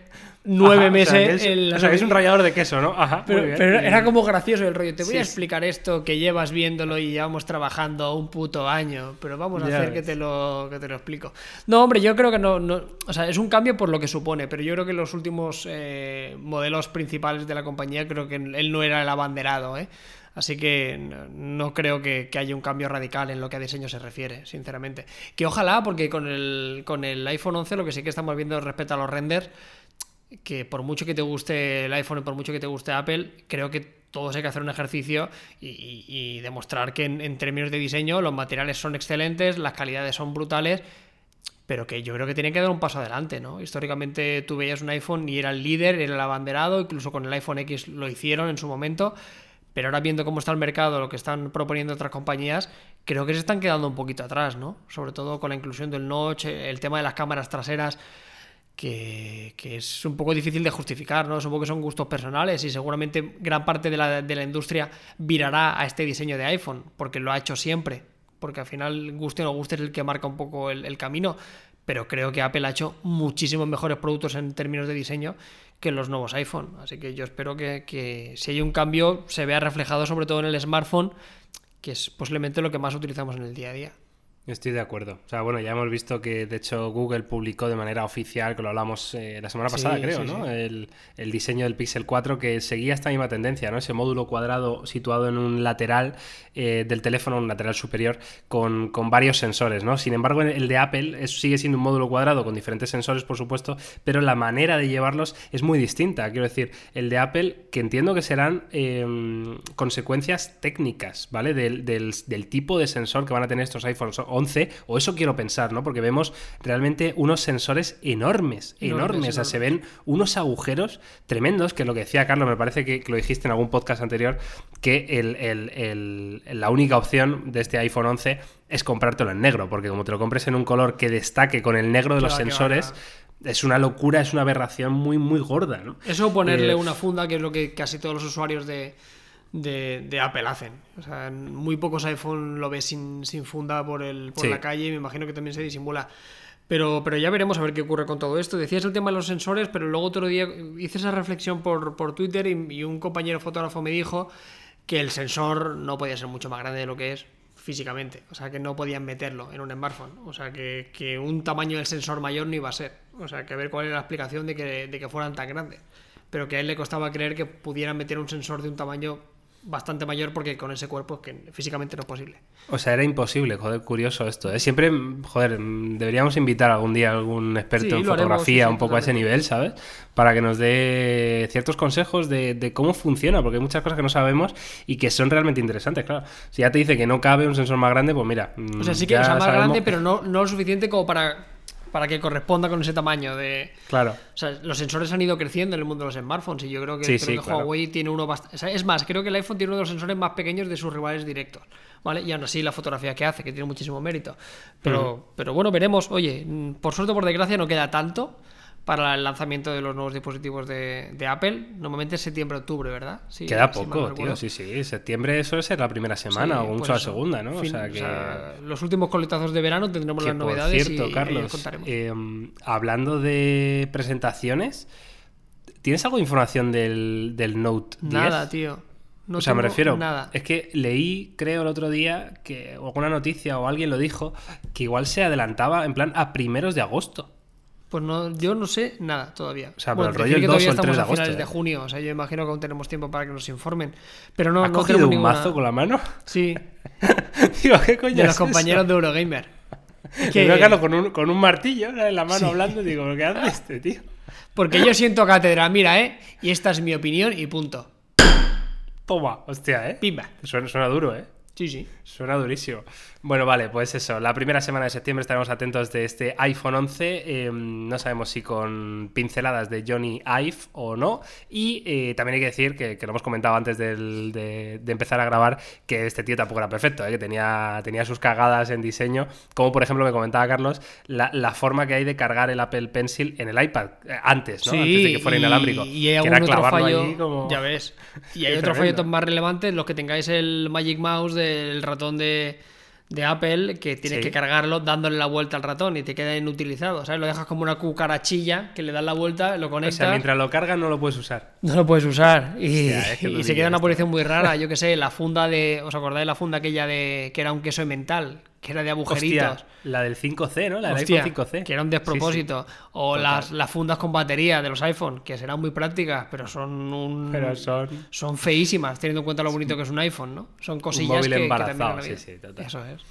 nueve Ajá, o meses. sea, que es, en la o sea, que es un rallador de queso, ¿no? Ajá, Pero, bien. era como gracioso el rollo. Te voy Sí, a explicar esto que llevas viéndolo y llevamos trabajando un puto año, pero vamos a Ya hacer que te, lo, que te lo explico. No, hombre, yo creo que no, no- O sea, es un cambio por lo que supone, pero yo creo que los últimos eh, modelos principales de la compañía, creo que él no era el abanderado, ¿eh? Así que no, creo que, haya un cambio radical en lo que a diseño se refiere, sinceramente. Que ojalá, porque con el, con el iPhone 11 lo que sí que estamos viendo respecto a los renders, que por mucho que te guste el iPhone y por mucho que te guste Apple, creo que todos hay que hacer un ejercicio y demostrar que en, en términos de diseño los materiales son excelentes, las calidades son brutales, pero que yo creo que tienen que dar un paso adelante, ¿no? Históricamente tú veías un iPhone y era el líder, era el abanderado, incluso con el iPhone X lo hicieron en su momento, pero ahora viendo cómo está el mercado, lo que están proponiendo otras compañías, creo que se están quedando un poquito atrás, ¿no? Sobre todo con la inclusión del notch, el tema de las cámaras traseras, que, es un poco difícil de justificar, ¿no? Supongo que son gustos personales y seguramente gran parte de la, de la industria virará a este diseño de iPhone, porque lo ha hecho siempre, porque al final, guste o no guste, es el que marca un poco el, el camino, pero creo que Apple ha hecho muchísimos mejores productos en términos de diseño que los nuevos iPhone, así que yo espero que, que si hay un cambio se vea reflejado sobre todo en el smartphone, que es posiblemente lo que más utilizamos en el día a día. Estoy de acuerdo. O sea, bueno, ya hemos visto que de hecho Google publicó de manera oficial, que lo hablamos eh, la semana Sí, pasada, creo, sí, ¿no? sí. El, el diseño del Pixel 4 que seguía esta misma tendencia, ¿no? Ese módulo cuadrado situado en un lateral eh, del teléfono, un lateral superior, con, con varios sensores, ¿no? Sin embargo, el de Apple es- sigue siendo un módulo cuadrado con diferentes sensores, por supuesto, pero la manera de llevarlos es muy distinta. Quiero decir, el de Apple, que entiendo que serán eh, consecuencias técnicas, ¿vale? Del, del- del tipo de sensor que van a tener estos iPhones 11, o eso quiero pensar, ¿no? Porque vemos realmente unos sensores enormes, enormes, Enormes, o sea, se ven unos agujeros tremendos, que lo que decía Carlos, me parece que, que lo dijiste en algún podcast anterior, que el- el- el- la única opción de este iPhone 11 es comprártelo en negro, porque como te lo compres en un color que destaque con el negro de los sensores, es una locura, es una aberración muy, muy gorda, ¿no? Eso ponerle Eh, una funda, que es lo que casi todos los usuarios de, de, de Apple hacen. O sea, muy pocos iPhone lo ves sin, sin funda por, el, por Sí. la calle y me imagino que también se disimula. Pero, pero ya veremos a ver qué ocurre con todo esto. Decías el tema de los sensores, pero luego otro día hice esa reflexión por, por Twitter y, y un compañero fotógrafo me dijo que el sensor no podía ser mucho más grande de lo que es físicamente. O sea, que no podían meterlo en un smartphone. O sea, que, que un tamaño del sensor mayor no iba a ser. O sea, que a ver cuál era la explicación de que, de que fueran tan grandes. Pero que a él le costaba creer que pudieran meter un sensor de un tamaño bastante mayor porque con ese cuerpo es que físicamente no es posible. O sea, era imposible, joder, curioso esto. ¿eh? Siempre, joder, mm, deberíamos invitar algún día a algún experto Sí, en haremos, fotografía sí, sí, un poco a ese nivel, ¿sabes? Para que nos dé ciertos consejos de, de cómo funciona, porque hay muchas cosas que no sabemos y que son realmente interesantes, claro. Si ya te dice que no cabe un sensor más grande, pues mira. O sea, mm, sí que ya o sea, más sabemos- grande, pero no, no lo suficiente como para, para que corresponda con ese tamaño de... Claro. O sea, los sensores han ido creciendo en el mundo de los smartphones y yo creo que, Sí, creo sí, que claro. Huawei tiene uno bastante... es más, creo que el iPhone tiene uno de los sensores más pequeños de sus rivales directos, ¿vale? Y aún así la fotografía que hace, que tiene muchísimo mérito. Pero, pero bueno, veremos. Oye, mm, por suerte o por desgracia no queda tanto para el lanzamiento de los nuevos dispositivos de, de Apple. Normalmente es septiembre-octubre, ¿verdad? Sí, Queda poco, tío. Sí, sí. Septiembre suele ser la primera semana Sí, o mucho la eso. segunda, ¿no? Fin- o sea que. los últimos coletazos de verano tendremos que las por novedades cierto, y, y Carlos, os contaremos. eh, hablando de presentaciones, ¿tienes algo de información del, del Note 10? nada, tío. No o sea, me refiero, Nada. es que leí, creo, el otro día, que alguna noticia o alguien lo dijo, que igual se adelantaba en plan a primeros de agosto. Pues no, yo no sé nada todavía. O sea, pero el rollo el que 2 todavía o el 3 estamos de a finales agosto, de eh. junio. O sea, yo imagino que aún tenemos tiempo para que nos informen. Pero no, ¿Has no cogido un ninguna... mazo con la mano? Sí, [laughs] Digo, ¿qué coño de es los eso? compañeros de Eurogamer. [laughs] Que... a Carlos con un, con un martillo en la mano hablando, digo, ¿qué hace [laughs] este tío? Porque yo siento cátedra, mira, ¿eh? Y esta es mi opinión y punto. Toma, hostia, ¿eh? Pimba. Suena, suena duro, ¿eh? Sí, sí. Suena durísimo. Bueno, vale, pues eso. La primera semana de septiembre estaremos atentos de este iPhone 11. eh, no sabemos si con pinceladas de Johnny Ive o no. Y eh, también hay que decir que, que lo hemos comentado antes del- de, de empezar a grabar, que este tío tampoco era perfecto, ¿eh? que tenía, tenía sus cagadas en diseño. Como por ejemplo me comentaba Carlos, la, la forma que hay de cargar el Apple Pencil en el iPad eh, antes, ¿no? Sí, antes de que fuera y- inalámbrico. Y hay que era otro fallo. allí como- Ya ves. Y [laughs] hay otro tremendo. fallo más relevante, los que tengáis el Magic Mouse del ratón de, de Apple, que tienes Sí. que cargarlo dándole la vuelta al ratón y te queda inutilizado. ¿Sabes? Lo dejas como una cucarachilla que le das la vuelta, lo O conectas. sea, mientras lo cargas no lo puedes usar. No lo puedes usar. Y, Hostia, es que y lo se queda una posición muy rara. Yo que sé, la funda de. ¿Os acordáis de la funda aquella de. que era un queso de mental? Que era de agujeritos. Hostia, la del 5C, ¿no? La del Hostia, iPhone 5C. que era un Sí, sí. despropósito. O las, las fundas con batería de los iPhone, que serán muy prácticas, pero son un. Pero son- son feísimas, teniendo en cuenta lo bonito que es un iPhone, ¿no? Son cosillas móvil que, que embarazado, sí, sí, total. Eso es.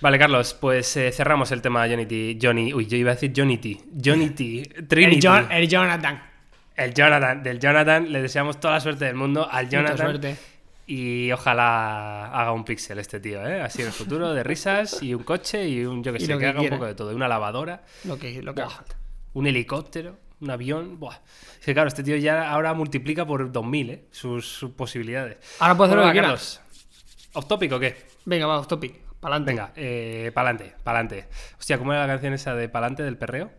Vale, Carlos, pues eh, cerramos el tema de Johnny Johnny, uy, yo iba a decir Johnny T. Johnny T. Trinity. El, John- el Jonathan. El Jonathan. Del Jonathan, le deseamos toda la suerte del mundo al Mucha Jonathan. suerte. Y ojalá haga un pixel este tío, ¿eh? Así en el futuro, de risas y un coche y un, yo que Y sé, que que haga un poco de todo. Una lavadora, Lo que, lo que haga un helicóptero, un avión. Buah. Es que claro, este tío ya ahora multiplica por 2000, ¿eh? Sus, sus posibilidades. Ahora puede hacer Bueno, lo que. Carlos. ¿Off topic o qué? Venga, va, off topic. Pa'lante. Venga, eh, pa'lante, pa'lante. Hostia, ¿cómo era la canción esa de pa'lante del perreo?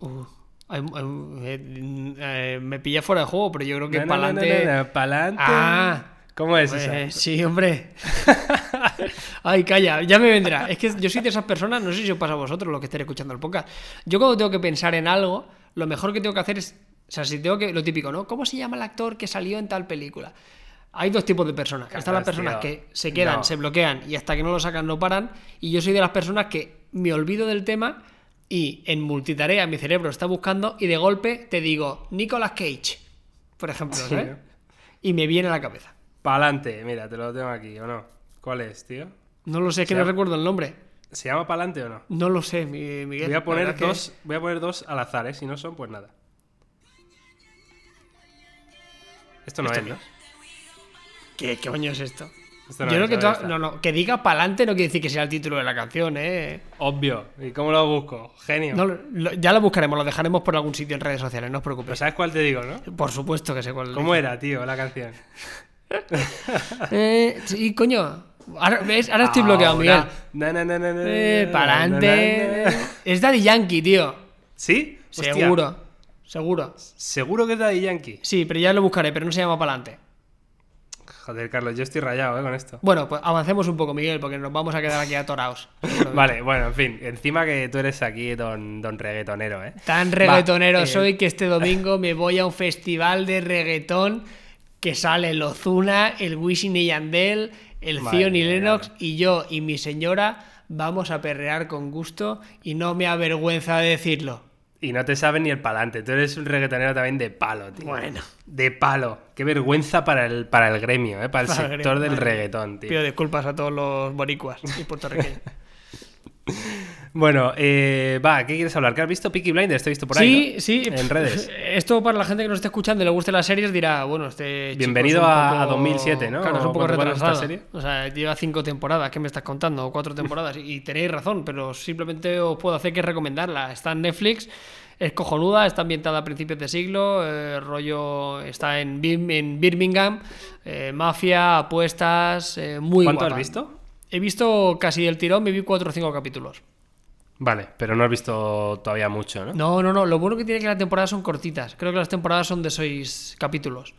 Uh, eh, eh, me pillé fuera de juego, pero yo creo que na, pa'lante. na, pa'lante. Ah. ¿Cómo es Pues, esa? sí, hombre. [laughs] Ay, calla, ya me vendrá. Es que yo soy de esas personas, no sé si os pasa a vosotros los que estéis escuchando el podcast. Yo cuando tengo que pensar en algo, lo mejor que tengo que hacer es, o sea, si tengo que, lo típico, ¿no? ¿Cómo se llama el actor que salió en tal película? Hay dos tipos de personas. Están las personas que se quedan, No. se bloquean y hasta que no lo sacan no paran. Y yo soy de las personas que me olvido del tema y en multitarea mi cerebro está buscando y de golpe te digo Nicolas Cage, por ejemplo, Sí, ¿sabes? Y me viene a la cabeza. Pa'lante, mira, te lo tengo aquí, ¿o no? ¿Cuál es, tío? No lo sé, es que no llama- recuerdo el nombre. ¿Se llama pa'lante o no? No lo sé, mi- Miguel. Voy a poner que- dos, voy a poner dos al azar, ¿eh? Si no son, pues nada. Esto no ¿Esto es, qué ¿no? ¿Qué, qué coño es esto? Esto Yo no creo que no toda- no, no, que diga pa'lante no quiere decir que sea el título de la canción, ¿eh? Obvio. ¿Y cómo lo busco? Genio. No, lo- ya lo buscaremos, lo dejaremos por algún sitio en redes sociales, no os Pero preocupéis. ¿sabes cuál te digo, no? Por supuesto que sé cuál. ¿Cómo era, tío, la canción? [laughs] Eh, sí, coño. Ahora, ¿ves? Ahora estoy bloqueado, Miguel. Na, Eh, na, na. Es Daddy Yankee, tío. ¿Sí? Hostia. Seguro. Seguro. ¿Seguro que es Daddy Yankee? Sí, pero ya lo buscaré, pero no se llama pa'lante. Joder, Carlos, yo estoy rayado, ¿eh? Con esto. Bueno, pues avancemos un poco, Miguel, porque nos vamos a quedar aquí atorados. [laughs] Vale, bueno, en fin. Encima que tú eres aquí don, don reggaetonero, ¿eh? Tan reggaetonero Va, eh, soy que este domingo me voy a un festival de reggaetón que sale el Ozuna, el Wisin y Yandel, el Madre Zion y mía, Lennox y yo y mi señora vamos a perrear con gusto y no me avergüenza de decirlo. Y no te sabes ni el palante. Tú eres un reggaetonero también de palo, tío. Bueno. De palo. Qué vergüenza para el, para el gremio, ¿eh? Para el Para el sector gremio, del madre. reggaetón, tío. Pido disculpas a todos los boricuas y puertorriqueños. [laughs] Bueno, eh, va, ¿qué quieres hablar? ¿Qué has visto? Peaky Blinders, te he visto por ahí, sí, ¿no? sí. En redes. [laughs] Esto para la gente que nos esté escuchando y le guste las series dirá, bueno, este Bienvenido es a- poco- a 2007, ¿no? Claro, es un poco ¿Cuándo- cuándo es esta retrasado. serie? O sea, lleva cinco temporadas, ¿qué me estás contando? O cuatro temporadas. Y tenéis razón, pero simplemente os puedo hacer que recomendarla. Está en Netflix, es cojonuda, está ambientada a principios de siglo, eh, rollo está en, Bir- en Birmingham, eh, mafia, apuestas, eh, muy ¿Cuánto guapa. has visto? He visto casi el tirón, me vi cuatro o cinco capítulos. Vale, pero no has visto todavía mucho, ¿no? No, no, no. Lo bueno que tiene que las temporadas son cortitas. Creo que las temporadas son de seis capítulos.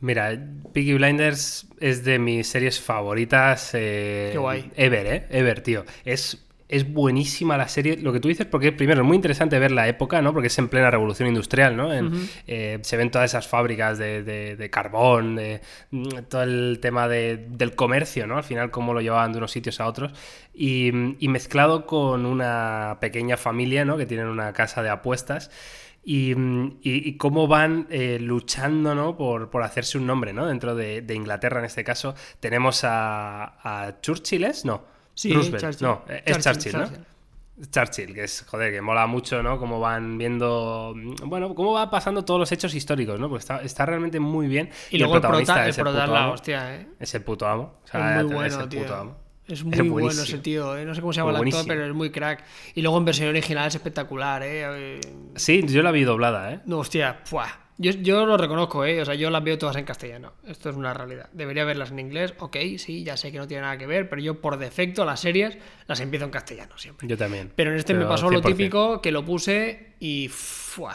Mira, Peaky Blinders es de mis series favoritas. eh, Qué guay. Ever, ¿eh? Ever, tío. Es, es buenísima la serie. Lo que tú dices, porque primero es muy interesante ver la época, ¿no? Porque es en plena revolución industrial, ¿no? En- eh, se ven todas esas fábricas de, de- de carbón, de, mm, todo el tema de- del comercio, ¿no? Al final, cómo lo llevaban de unos sitios a otros. Y, y mezclado con una pequeña familia, ¿no? Que tienen una casa de apuestas. Y, mm, y- y cómo van eh, luchando ¿no? por, por hacerse un nombre ¿no? dentro de, de Inglaterra en este caso. Tenemos a, a Churchill, ¿es? No. Sí, Roosevelt. Churchill. No, es Churchill, Churchill, ¿no? Churchill, que es, joder, que mola mucho, ¿no? Cómo van viendo, bueno, cómo va pasando todos los hechos históricos, ¿no? Pues está, está realmente muy bien. Y, luego el prota, el es el prota es puto la amo. hostia, ¿eh? Es el puto amo. O Es muy es bueno, el puto tío. amo. Es muy bueno ese tío, ¿eh? No sé cómo se llama el actor, Buenísimo. pero es muy crack. Y luego en versión original es espectacular, ¿eh? Sí, yo la vi doblada, ¿eh? No, hostia, ¡fua! Yo, yo lo reconozco, ¿eh? O sea, yo las veo todas en castellano. Esto es una realidad. Debería verlas en inglés, ok, sí, ya sé que no tiene nada que ver, pero yo por defecto las series las empiezo en castellano siempre. Yo también. Pero en este me Pero pasó lo 100%. típico que lo puse y ¡fua!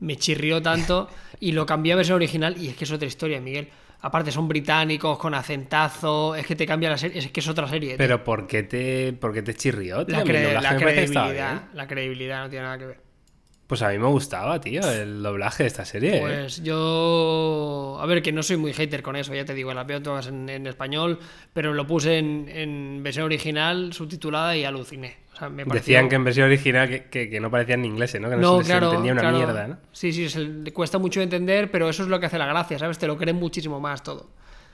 me chirrió tanto [laughs] y lo cambié a versión original y es que es otra historia, Miguel. Aparte son británicos con acentazo, es que te cambia la serie, es que es otra serie. tío. Pero ¿por qué te, por qué te chirrió? tío? la, cre- la me credibilidad, la credibilidad no tiene nada que ver. Pues a mí me gustaba, tío, el doblaje de esta serie. ¿eh? Pues yo. A ver, que no soy muy hater con eso, ya te digo, las veo todas en, en español, pero lo puse en, en versión original, subtitulada y aluciné. O sea, me pareció- Decían que en versión original que, que- que no parecían ni ingleses, ¿no? Que no, No, se claro. entendía una claro. mierda, ¿no? Sí, sí, se le cuesta mucho entender, pero eso es lo que hace la gracia, ¿sabes? Te lo creen muchísimo más todo.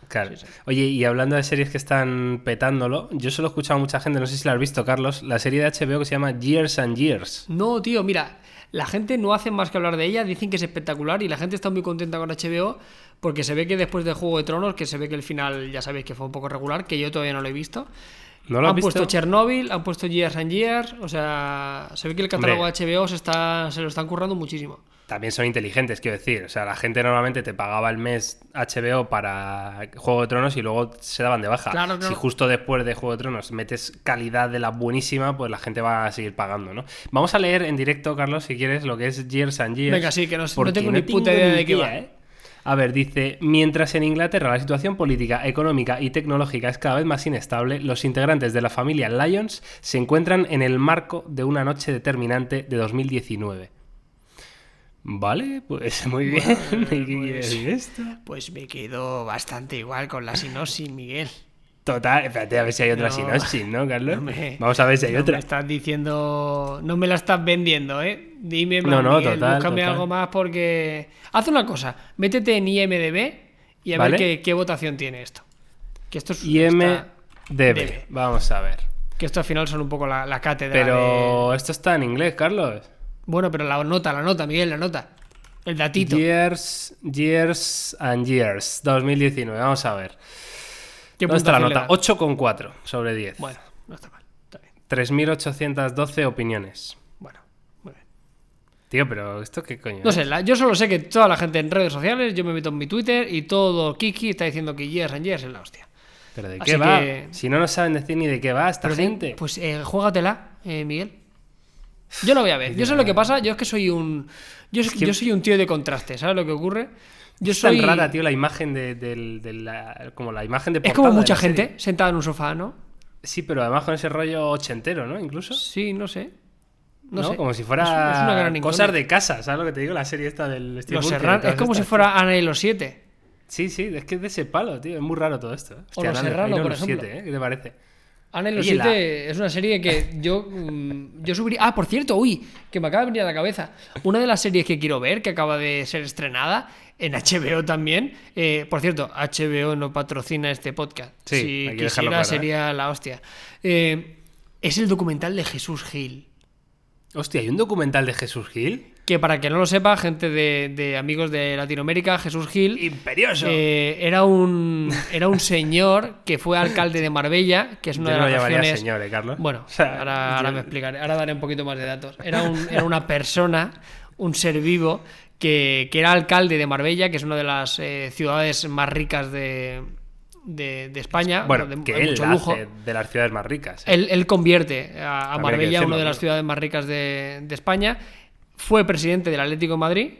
Claro. Oye, y hablando de series que están petándolo, yo solo he escuchado a mucha gente, no sé si la has visto, Carlos, la serie de HBO que se llama Years and Years. No, tío, mira, la gente no hace más que hablar de ella, dicen que es espectacular y la gente está muy contenta con HBO porque se ve que después de Juego de Tronos, que se ve que el final ya sabéis que fue un poco regular, que yo todavía no lo he visto. ¿No lo han visto? puesto Chernobyl, han puesto Years and Years, o sea, se ve que el catálogo Hombre. de HBO se, está, se lo están currando muchísimo. También son inteligentes, quiero decir. O sea, la gente normalmente te pagaba el mes HBO para Juego de Tronos y luego se daban de baja. Claro, claro. Si justo después de Juego de Tronos metes calidad de la buenísima, pues la gente va a seguir pagando, ¿no? Vamos a leer en directo, Carlos, si quieres, lo que es Years and Years. Venga, sí, que no- no tengo ni puta idea de qué va. ¿eh? A ver, dice, mientras en Inglaterra la situación política, económica y tecnológica es cada vez más inestable, los integrantes de la familia Lyons se encuentran en el marco de una noche determinante de 2019. Vale, pues [laughs] muy bien. ¿Y ¿Qué quiere decir esto? Pues me quedo bastante igual con la sinopsis, Miguel. Total, espérate a ver si hay otra No. sinopsis, ¿no, Carlos? No me- Vamos a ver si hay no otra. Me estás diciendo. No me la estás vendiendo, ¿eh? Dime más, No, no, Miguel, total, búscame total. algo más porque. Haz una cosa, métete en IMDB y a Vale. ver qué, qué votación tiene esto. Que esto es. IMDB. Vamos a ver. Que esto al final son un poco la, la cátedra. Pero de- esto está en inglés, Carlos. Bueno, pero la nota, la nota, Miguel, la nota. El datito. Years, Years and Years 2019. Vamos a ver. ¿Qué ¿Dónde está la nota? das? 8,4 sobre 10. Bueno, no está mal. Está bien. 3.812 opiniones. Bueno, muy bien. Tío, pero ¿esto qué coño? No es? sé, la- yo solo sé que toda la gente en redes sociales, yo me meto en mi Twitter y todo Kiki está diciendo que Years and Years es la hostia. ¿Pero de Así qué va? que- Si no nos saben decir ni de qué va esta Pero gente. Pues eh, juégatela, eh, Miguel. Yo lo voy a ver. [laughs] Yo sé lo que pasa. Yo es que soy un. Yo, soy un tío de contraste. ¿Sabes lo que ocurre? Yo es soy. tan rara, tío, la imagen de, del- de la, como la imagen de es como mucha serie. gente sentada en un sofá, ¿no? Sí, pero además con ese rollo ochentero, ¿no? Incluso. Sí, no sé. No, No, sé. Como si fuera es una gran cosas de casa, ¿sabes lo que te digo? La serie esta del Steve Los Es como si fuera Ana y los siete. Sí, sí, es que es de ese palo, tío. Es muy raro todo esto. ¿eh? O Los Ana- Serrano, Ana por los ejemplo. siete, ¿eh? ¿Qué te parece? Ana y los Oye, la- siete es una serie que yo, mm, yo subiría. Ah, por cierto, uy, que me acaba de venir a la cabeza. Una de las series que quiero ver, que acaba de ser estrenada en HBO también. eh, por cierto, HBO no patrocina este podcast. Sí, si quisiera, claro, ¿eh? sería la hostia. Eh, es el documental de Jesús Gil. Hostia, ¿hay un documental de Jesús Gil? Que para que no lo sepa, gente de, de amigos de Latinoamérica, Jesús Gil. ¡Imperioso! eh, era un era un señor que fue alcalde de Marbella, que es una Yo de no lo las regiones señor, ¿eh, Carlos? Bueno, O sea, ahora, ahora yo- me explicaré, ahora daré un poquito más de datos. Era, un- era una persona, un ser vivo, que, que era alcalde de Marbella, que es una de las eh, ciudades más ricas de, de, de España. Bueno, de, que él mucho lujo. hace de las ciudades más ricas. Él, él convierte a, a Marbella una de las ciudades más ricas de, de España. Fue presidente del Atlético de Madrid.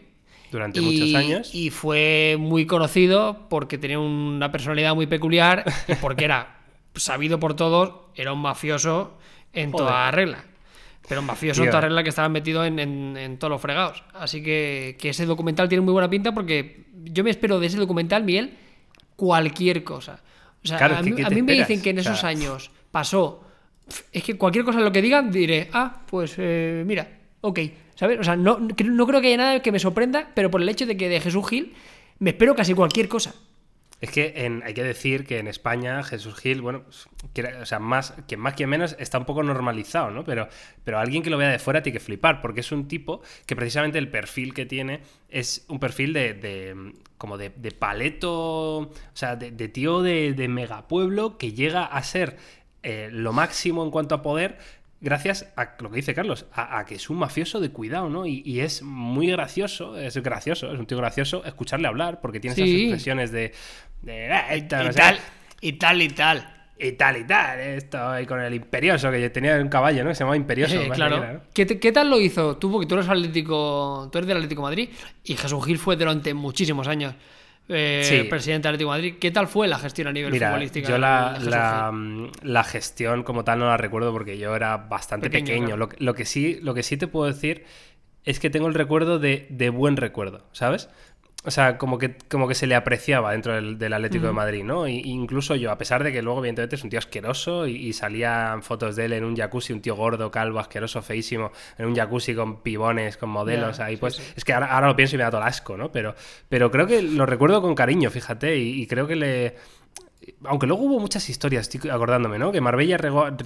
Durante y, muchos años. y fue muy conocido porque tenía una personalidad muy peculiar y porque era sabido por todos, era un mafioso en Joder. toda regla. Pero un mafioso en toda regla que estaba metido en, en- en todos los fregados. Así que, que ese documental tiene muy buena pinta porque yo me espero de ese documental, Miguel, cualquier cosa. O sea, Claro, a mí, ¿qué a te mí me dicen que en O sea, esos años pasó. Es que cualquier cosa lo que digan, diré, ah, pues eh, mira, ok. ¿Sabes? O sea, no, no creo que haya nada que me sorprenda, pero por el hecho de que de Jesús Gil me espero casi cualquier cosa. Es que hay que decir que en España Jesús Gil, bueno, que, o sea, más que más que menos está un poco normalizado, ¿no? Pero, pero alguien que lo vea de fuera tiene que flipar, porque es un tipo que precisamente el perfil que tiene es un perfil de, de- como de, de paleto, o sea, de, de tío de, de megapueblo que llega a ser eh, lo máximo en cuanto a poder. Gracias a lo que dice Carlos, a, a que es un mafioso de cuidado, ¿no? Y, y es muy gracioso, es gracioso, es un tío gracioso escucharle hablar, porque tiene esas expresiones de, de, "Ah, y tal, y tal, y tal. y tal y tal, esto, y con el imperioso, que tenía un caballo, ¿no? Que se llamaba imperioso. Eh, claro. que era, ¿no? ¿Qué, te- qué tal lo hizo tú? Porque tú eres Atlético, tú eres del Atlético de Madrid y Jesús Gil fue durante muchísimos años eh, Sí. presidente del Atlético de Madrid. ¿Qué tal fue la gestión a nivel Mira, futbolístico? yo la, mm, la gestión como tal no la recuerdo porque yo era bastante Pequeño, pequeño. claro. Lo, que- lo que sí, lo que sí te puedo decir es que tengo el recuerdo de, de buen recuerdo, ¿sabes? O sea, como que, como que se le apreciaba dentro del, del Atlético de Madrid, ¿no? Y, incluso yo, a pesar de que luego, evidentemente, es un tío asqueroso y, y salían fotos de él en un jacuzzi, un tío gordo, calvo, asqueroso, feísimo, en un jacuzzi con pibones, con modelos ahí, sí, pues sí. es que ahora, ahora lo pienso y me da todo el asco, ¿no? Pero, pero creo que lo recuerdo con cariño, fíjate, y, y creo que le... Aunque luego hubo muchas historias, estoy acordándome, ¿no? Que Marbella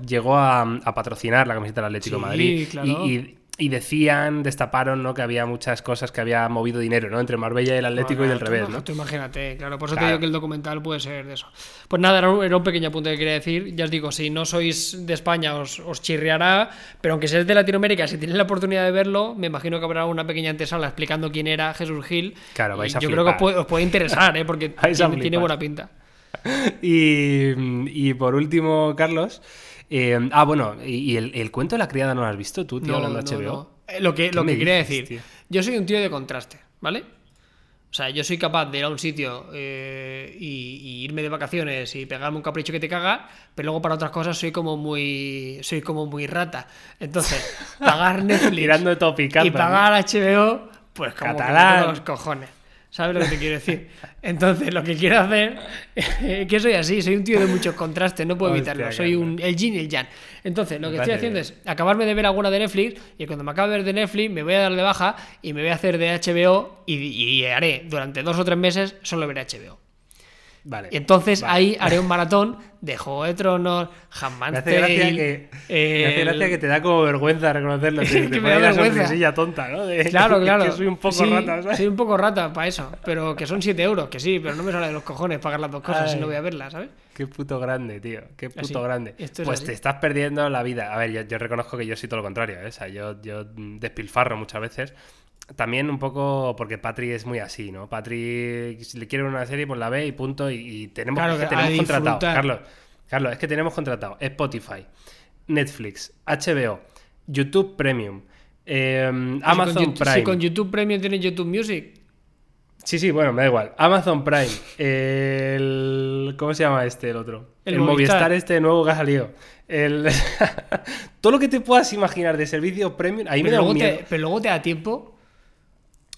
llegó a, a patrocinar la camiseta del Atlético de Madrid. claro. Y, y- y decían, destaparon, ¿no? Que había muchas cosas que había movido dinero, ¿no? Entre Marbella y el Atlético y del tú revés, ¿no? Tú imagínate, claro. Por eso te digo que el documental puede ser de eso. Pues nada, era un, pequeño apunte que quería decir. Ya os digo, si no sois de España os, os chirriará, pero aunque seáis de Latinoamérica, si tenéis la oportunidad de verlo, me imagino que habrá una pequeña antesala explicando quién era Jesús Gil. Claro, vais a yo creo que os puede, os puede interesar, ¿eh? porque [laughs] tiene, tiene buena pinta. [laughs] Y, y por último, Carlos. Eh, ah, bueno, y, y el, el cuento de la criada no lo has visto tú, tío, No, hablando de no, HBO. no. Eh, Lo que, ¿Qué lo que quería dices, decir, tío? yo soy un tío de contraste, ¿vale? O sea, yo soy capaz de ir a un sitio eh, y, y irme de vacaciones y pegarme un capricho que te caga, pero luego para otras cosas soy como muy soy como muy rata. Entonces, [laughs] pagar Netflix topicazo, y pagar HBO, pues como Catalán. que los cojones. ¿Sabes lo que te quiero decir? Entonces, lo que quiero hacer es que soy así, soy un tío de muchos contrastes, no puedo Hostia, evitarlo. Soy un, el yin y el yang. Entonces, lo que estoy haciendo bien. es acabarme de ver alguna de Netflix y cuando me acabe de ver de Netflix me voy a dar de baja y me voy a hacer de HBO y, y haré durante dos o tres meses solo veré HBO. Vale. Y entonces Vale. ahí haré un [laughs] maratón de Juego de Tronos, Handmaid's Me hace, gracia me hace gracia que te da como vergüenza reconocerlo. [laughs] Te, Que te me da la vergüenza. tonta, ¿no? De- Claro, [laughs] claro. Que soy un poco Sí, rata, ¿sabes? Soy un poco rata para eso. Pero que son 7 euros, que sí, pero no me sale de los cojones pagar las dos cosas si no voy a verlas, ¿sabes? Qué puto grande, tío. Qué puto Así. grande. Es Pues así. te estás perdiendo la vida. A ver, yo, yo reconozco que yo soy todo lo contrario. ¿eh? O sea, yo, yo mm, despilfarro muchas veces. También un poco porque Patri es muy así, ¿no? Patri, si le quiere una serie, pues la ve y punto. Y, y tenemos, Claro, que tenemos contratado. Carlos, Carlos, es que tenemos contratado Spotify, Netflix, HBO, YouTube Premium, eh, Si Amazon YouTube- Prime. Si con YouTube Premium tienes YouTube Music. Sí, sí, bueno, me da igual. Amazon Prime. El... ¿Cómo se llama este, el otro? El El, Movistar. Movistar este nuevo que ha salido. El... [laughs] Todo lo que te puedas imaginar de servicio premium, ahí me da un miedo. te, pero luego te da tiempo.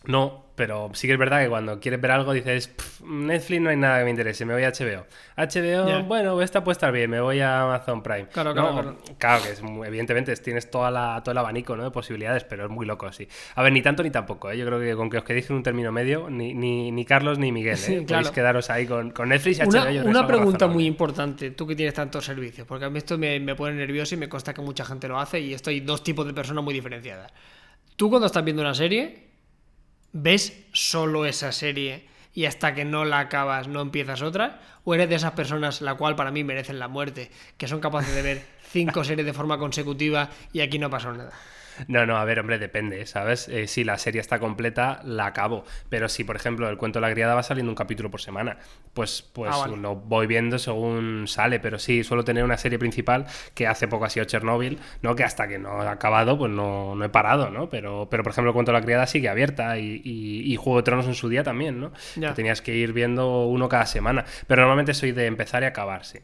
No, pero sí que es verdad que cuando quieres ver algo dices, "Pff, Netflix no hay nada que me interese, me voy a HBO. HBO, bueno, esta puede estar bien, me voy a Amazon Prime. Claro, No, claro, claro que es muy- evidentemente tienes toda la, todo el abanico ¿no? de posibilidades, pero es muy loco así. A ver, ni tanto ni tampoco, ¿eh? yo creo que con que os quedéis en un término medio, ni, ni, ni Carlos ni Miguel, ¿eh? Sí, podéis claro. quedaros ahí con, con Netflix y HBO. Una, yo una pregunta razonable. muy importante, tú que tienes tantos servicios, porque a mí esto me, me pone nervioso y me consta que mucha gente lo hace y estoy dos tipos de personas muy diferenciadas. Tú cuando estás viendo una serie, ves solo esa serie y hasta que no la acabas no empiezas otra, o eres de esas personas la cual para mí merecen la muerte, que son capaces de ver cinco [laughs] series de forma consecutiva y aquí no pasó nada. No, no, a ver, hombre, depende, ¿sabes? Eh, si la serie está completa, la acabo. Pero si, por ejemplo, el cuento de la criada va saliendo un capítulo por semana, pues, pues Ah, vale. lo voy viendo según sale. Pero sí, suelo tener una serie principal que hace poco ha sido Chernobyl, ¿no? Que hasta que no ha acabado, pues no, no he parado, ¿no? Pero, pero, por ejemplo, el cuento de la criada sigue abierta y, y- y Juego de Tronos en su día también, ¿no? Ya. Que tenías que ir viendo uno cada semana. Pero normalmente soy de empezar y acabar, sí.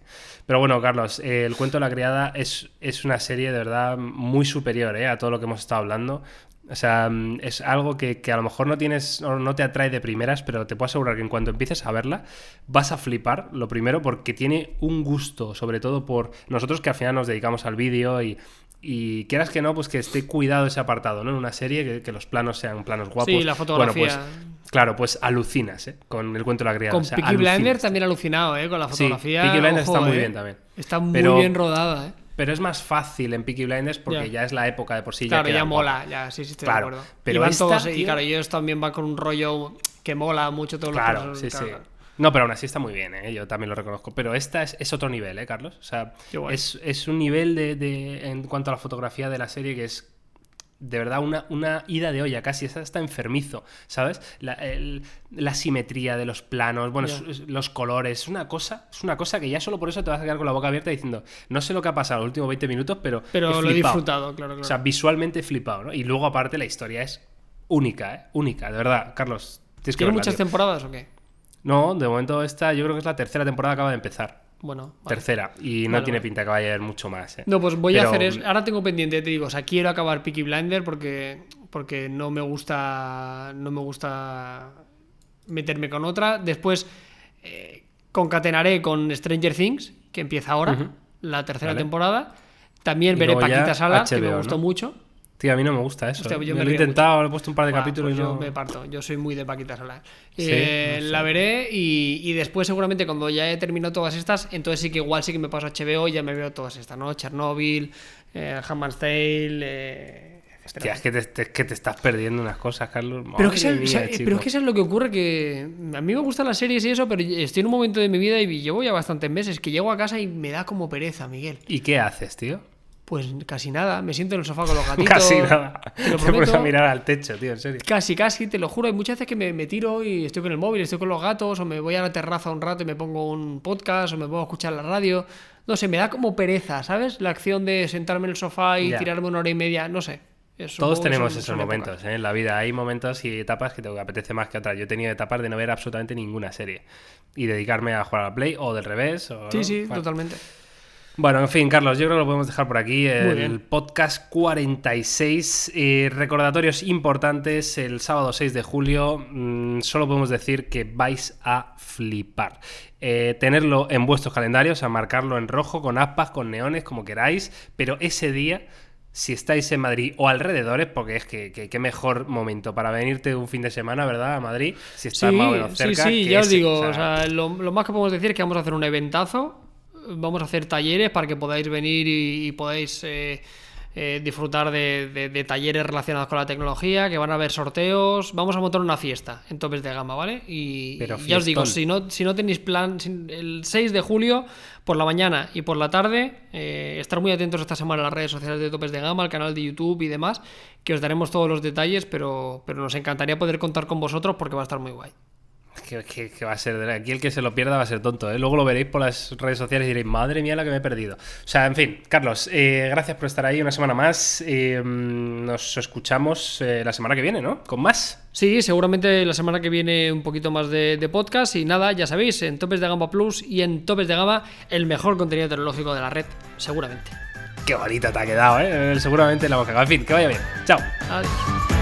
Pero bueno, Carlos, eh, el cuento de la criada es, es una serie de verdad muy superior ¿eh? a todo lo que hemos estado hablando. O sea, mm, es algo que, que a lo mejor no tienes, no, no te atrae de primeras, pero te puedo asegurar que en cuanto empieces a verla, vas a flipar, lo primero, porque tiene un gusto, sobre todo por nosotros que al final nos dedicamos al vídeo y, y quieras que no, pues que esté cuidado ese apartado, ¿no? En una serie, que, que los planos sean planos guapos. Sí, la fotografía. Bueno, pues, claro, pues alucinas, ¿eh? Con el cuento de la criada. Con o sea, Peaky también alucinado, ¿eh? Con la Sí, fotografía. Peaky Blinders ojo, está muy ¿eh? bien también. Está muy Pero- bien rodada, ¿eh? Pero es más fácil en Peaky Blinders porque Ya. ya, es la época de por sí. claro, ya, mola, ya, sí, sí, estoy Claro, de acuerdo. pero y van esta, todos, y claro, ellos también van con un rollo que mola mucho todos Claro, los sí, sí. claro. No, pero aún así está muy bien, ¿eh? yo también lo reconozco. Pero esta es, es otro nivel, ¿eh, Carlos? O sea, es, es un nivel de, de- en cuanto a la fotografía de la serie que es de verdad una, una ida de olla casi, es hasta enfermizo, ¿sabes? La, el- la simetría de los planos, bueno, es- los colores, es una cosa, es una cosa que ya solo por eso te vas a quedar con la boca abierta diciendo, no sé lo que ha pasado los últimos 20 minutos, pero, Pero lo he flipado". disfrutado, claro, claro. O sea, visualmente he flipado, ¿no? Y luego aparte la historia es única, ¿eh? Única, de verdad, Carlos. Que ¿Tiene muchas tío. temporadas o qué? No, de momento esta yo creo que es la tercera temporada acaba de empezar. Bueno, vale. Tercera. Y no tiene pinta que vaya a haber mucho más. ¿eh? No, pues voy a hacer es Ahora tengo pendiente, te digo, o sea, quiero acabar Peaky Blinder porque, porque no me gusta. No me gusta meterme con otra. Después eh, concatenaré con Stranger Things, que empieza ahora, la tercera Vale. temporada. También Y veré Paquita Salas, que me gustó ¿no? mucho. Tío, a mí no me gusta eso. Hostia, ¿eh? yo Me lo he intentado, le he puesto un par de capítulos pues y yo me parto, yo soy muy de Paquita Salas. Sí, Eh, no sé. La veré y, y después seguramente cuando ya he terminado todas estas, entonces sí que igual sí que me paso a HBO y ya me veo todas estas, ¿no? Chernobyl, eh, Handmaid's Tale, eh. Hostia, es que te, que te estás perdiendo unas cosas, Carlos. Pero, que mía, es que eso es lo que ocurre que a mí me gustan las series y eso, pero estoy en un momento de mi vida y llevo ya bastantes meses que llego a casa y me da como pereza, Miguel. ¿Y qué haces, tío? Pues casi nada, me siento en el sofá con los [laughs] gatitos. Casi nada. Te lo Te pones a mirar al techo, tío, en serio. Casi, casi, te lo juro. Hay muchas veces que me, me tiro y estoy con el móvil, estoy con los gatos, o me voy a la terraza un rato y me pongo un podcast, o me pongo a escuchar la radio. No sé, me da como pereza, ¿sabes? La acción de sentarme en el sofá y Ya. tirarme una hora y media, no sé. Todos tenemos son- esos son momentos épocas. ¿eh? en la vida. Hay momentos y etapas que te apetece más que otras. Yo he tenido etapas de no ver absolutamente ninguna serie y dedicarme a jugar a la Play o del revés. o- Sí, ¿no? sí, Bueno. totalmente. Bueno, en fin, Carlos, yo creo que lo podemos dejar por aquí. El podcast 46. eh, recordatorios importantes. El sábado 6 de julio. mm, solo podemos decir que vais a flipar. Eh, tenerlo en vuestros calendarios, a marcarlo en rojo, con aspas, con neones, como queráis. Pero ese día. Si estáis en Madrid o alrededores, porque es que, qué mejor momento para venirte un fin de semana, ¿verdad? A Madrid, si estás Sí, más o menos sí, cerca. sí, que ya os digo, o sea, o sea, lo, lo más que podemos decir es que vamos a hacer un eventazo, vamos a hacer talleres para que podáis venir y, y podáis eh, eh, disfrutar de, de- de talleres relacionados con la tecnología, que van a haber sorteos, vamos a montar una fiesta en topes de gama, ¿vale? Y, Pero ya os digo, si no, si no tenéis plan, el 6 de julio, por la mañana y por la tarde, eh, estar muy atentos esta semana a las redes sociales de topes de gama, al canal de YouTube y demás, que os daremos todos los detalles, pero, pero nos encantaría poder contar con vosotros porque va a estar muy guay. Que, que- que va a ser. Aquí el que se lo pierda va a ser tonto, ¿eh? Luego lo veréis por las redes sociales y diréis, madre mía, la que me he perdido. O sea, en fin, Carlos, eh, gracias por estar ahí una semana más. Eh, nos escuchamos la semana que viene, ¿no? Con más. Sí, seguramente la semana que viene un poquito más de, de podcast y nada, ya sabéis, en Topes de Gama Plus y en Topes de Gama el mejor contenido tecnológico de la red, seguramente. Qué bonita te ha quedado, ¿eh? Seguramente la boca. En fin, que vaya bien. Chao. Adiós.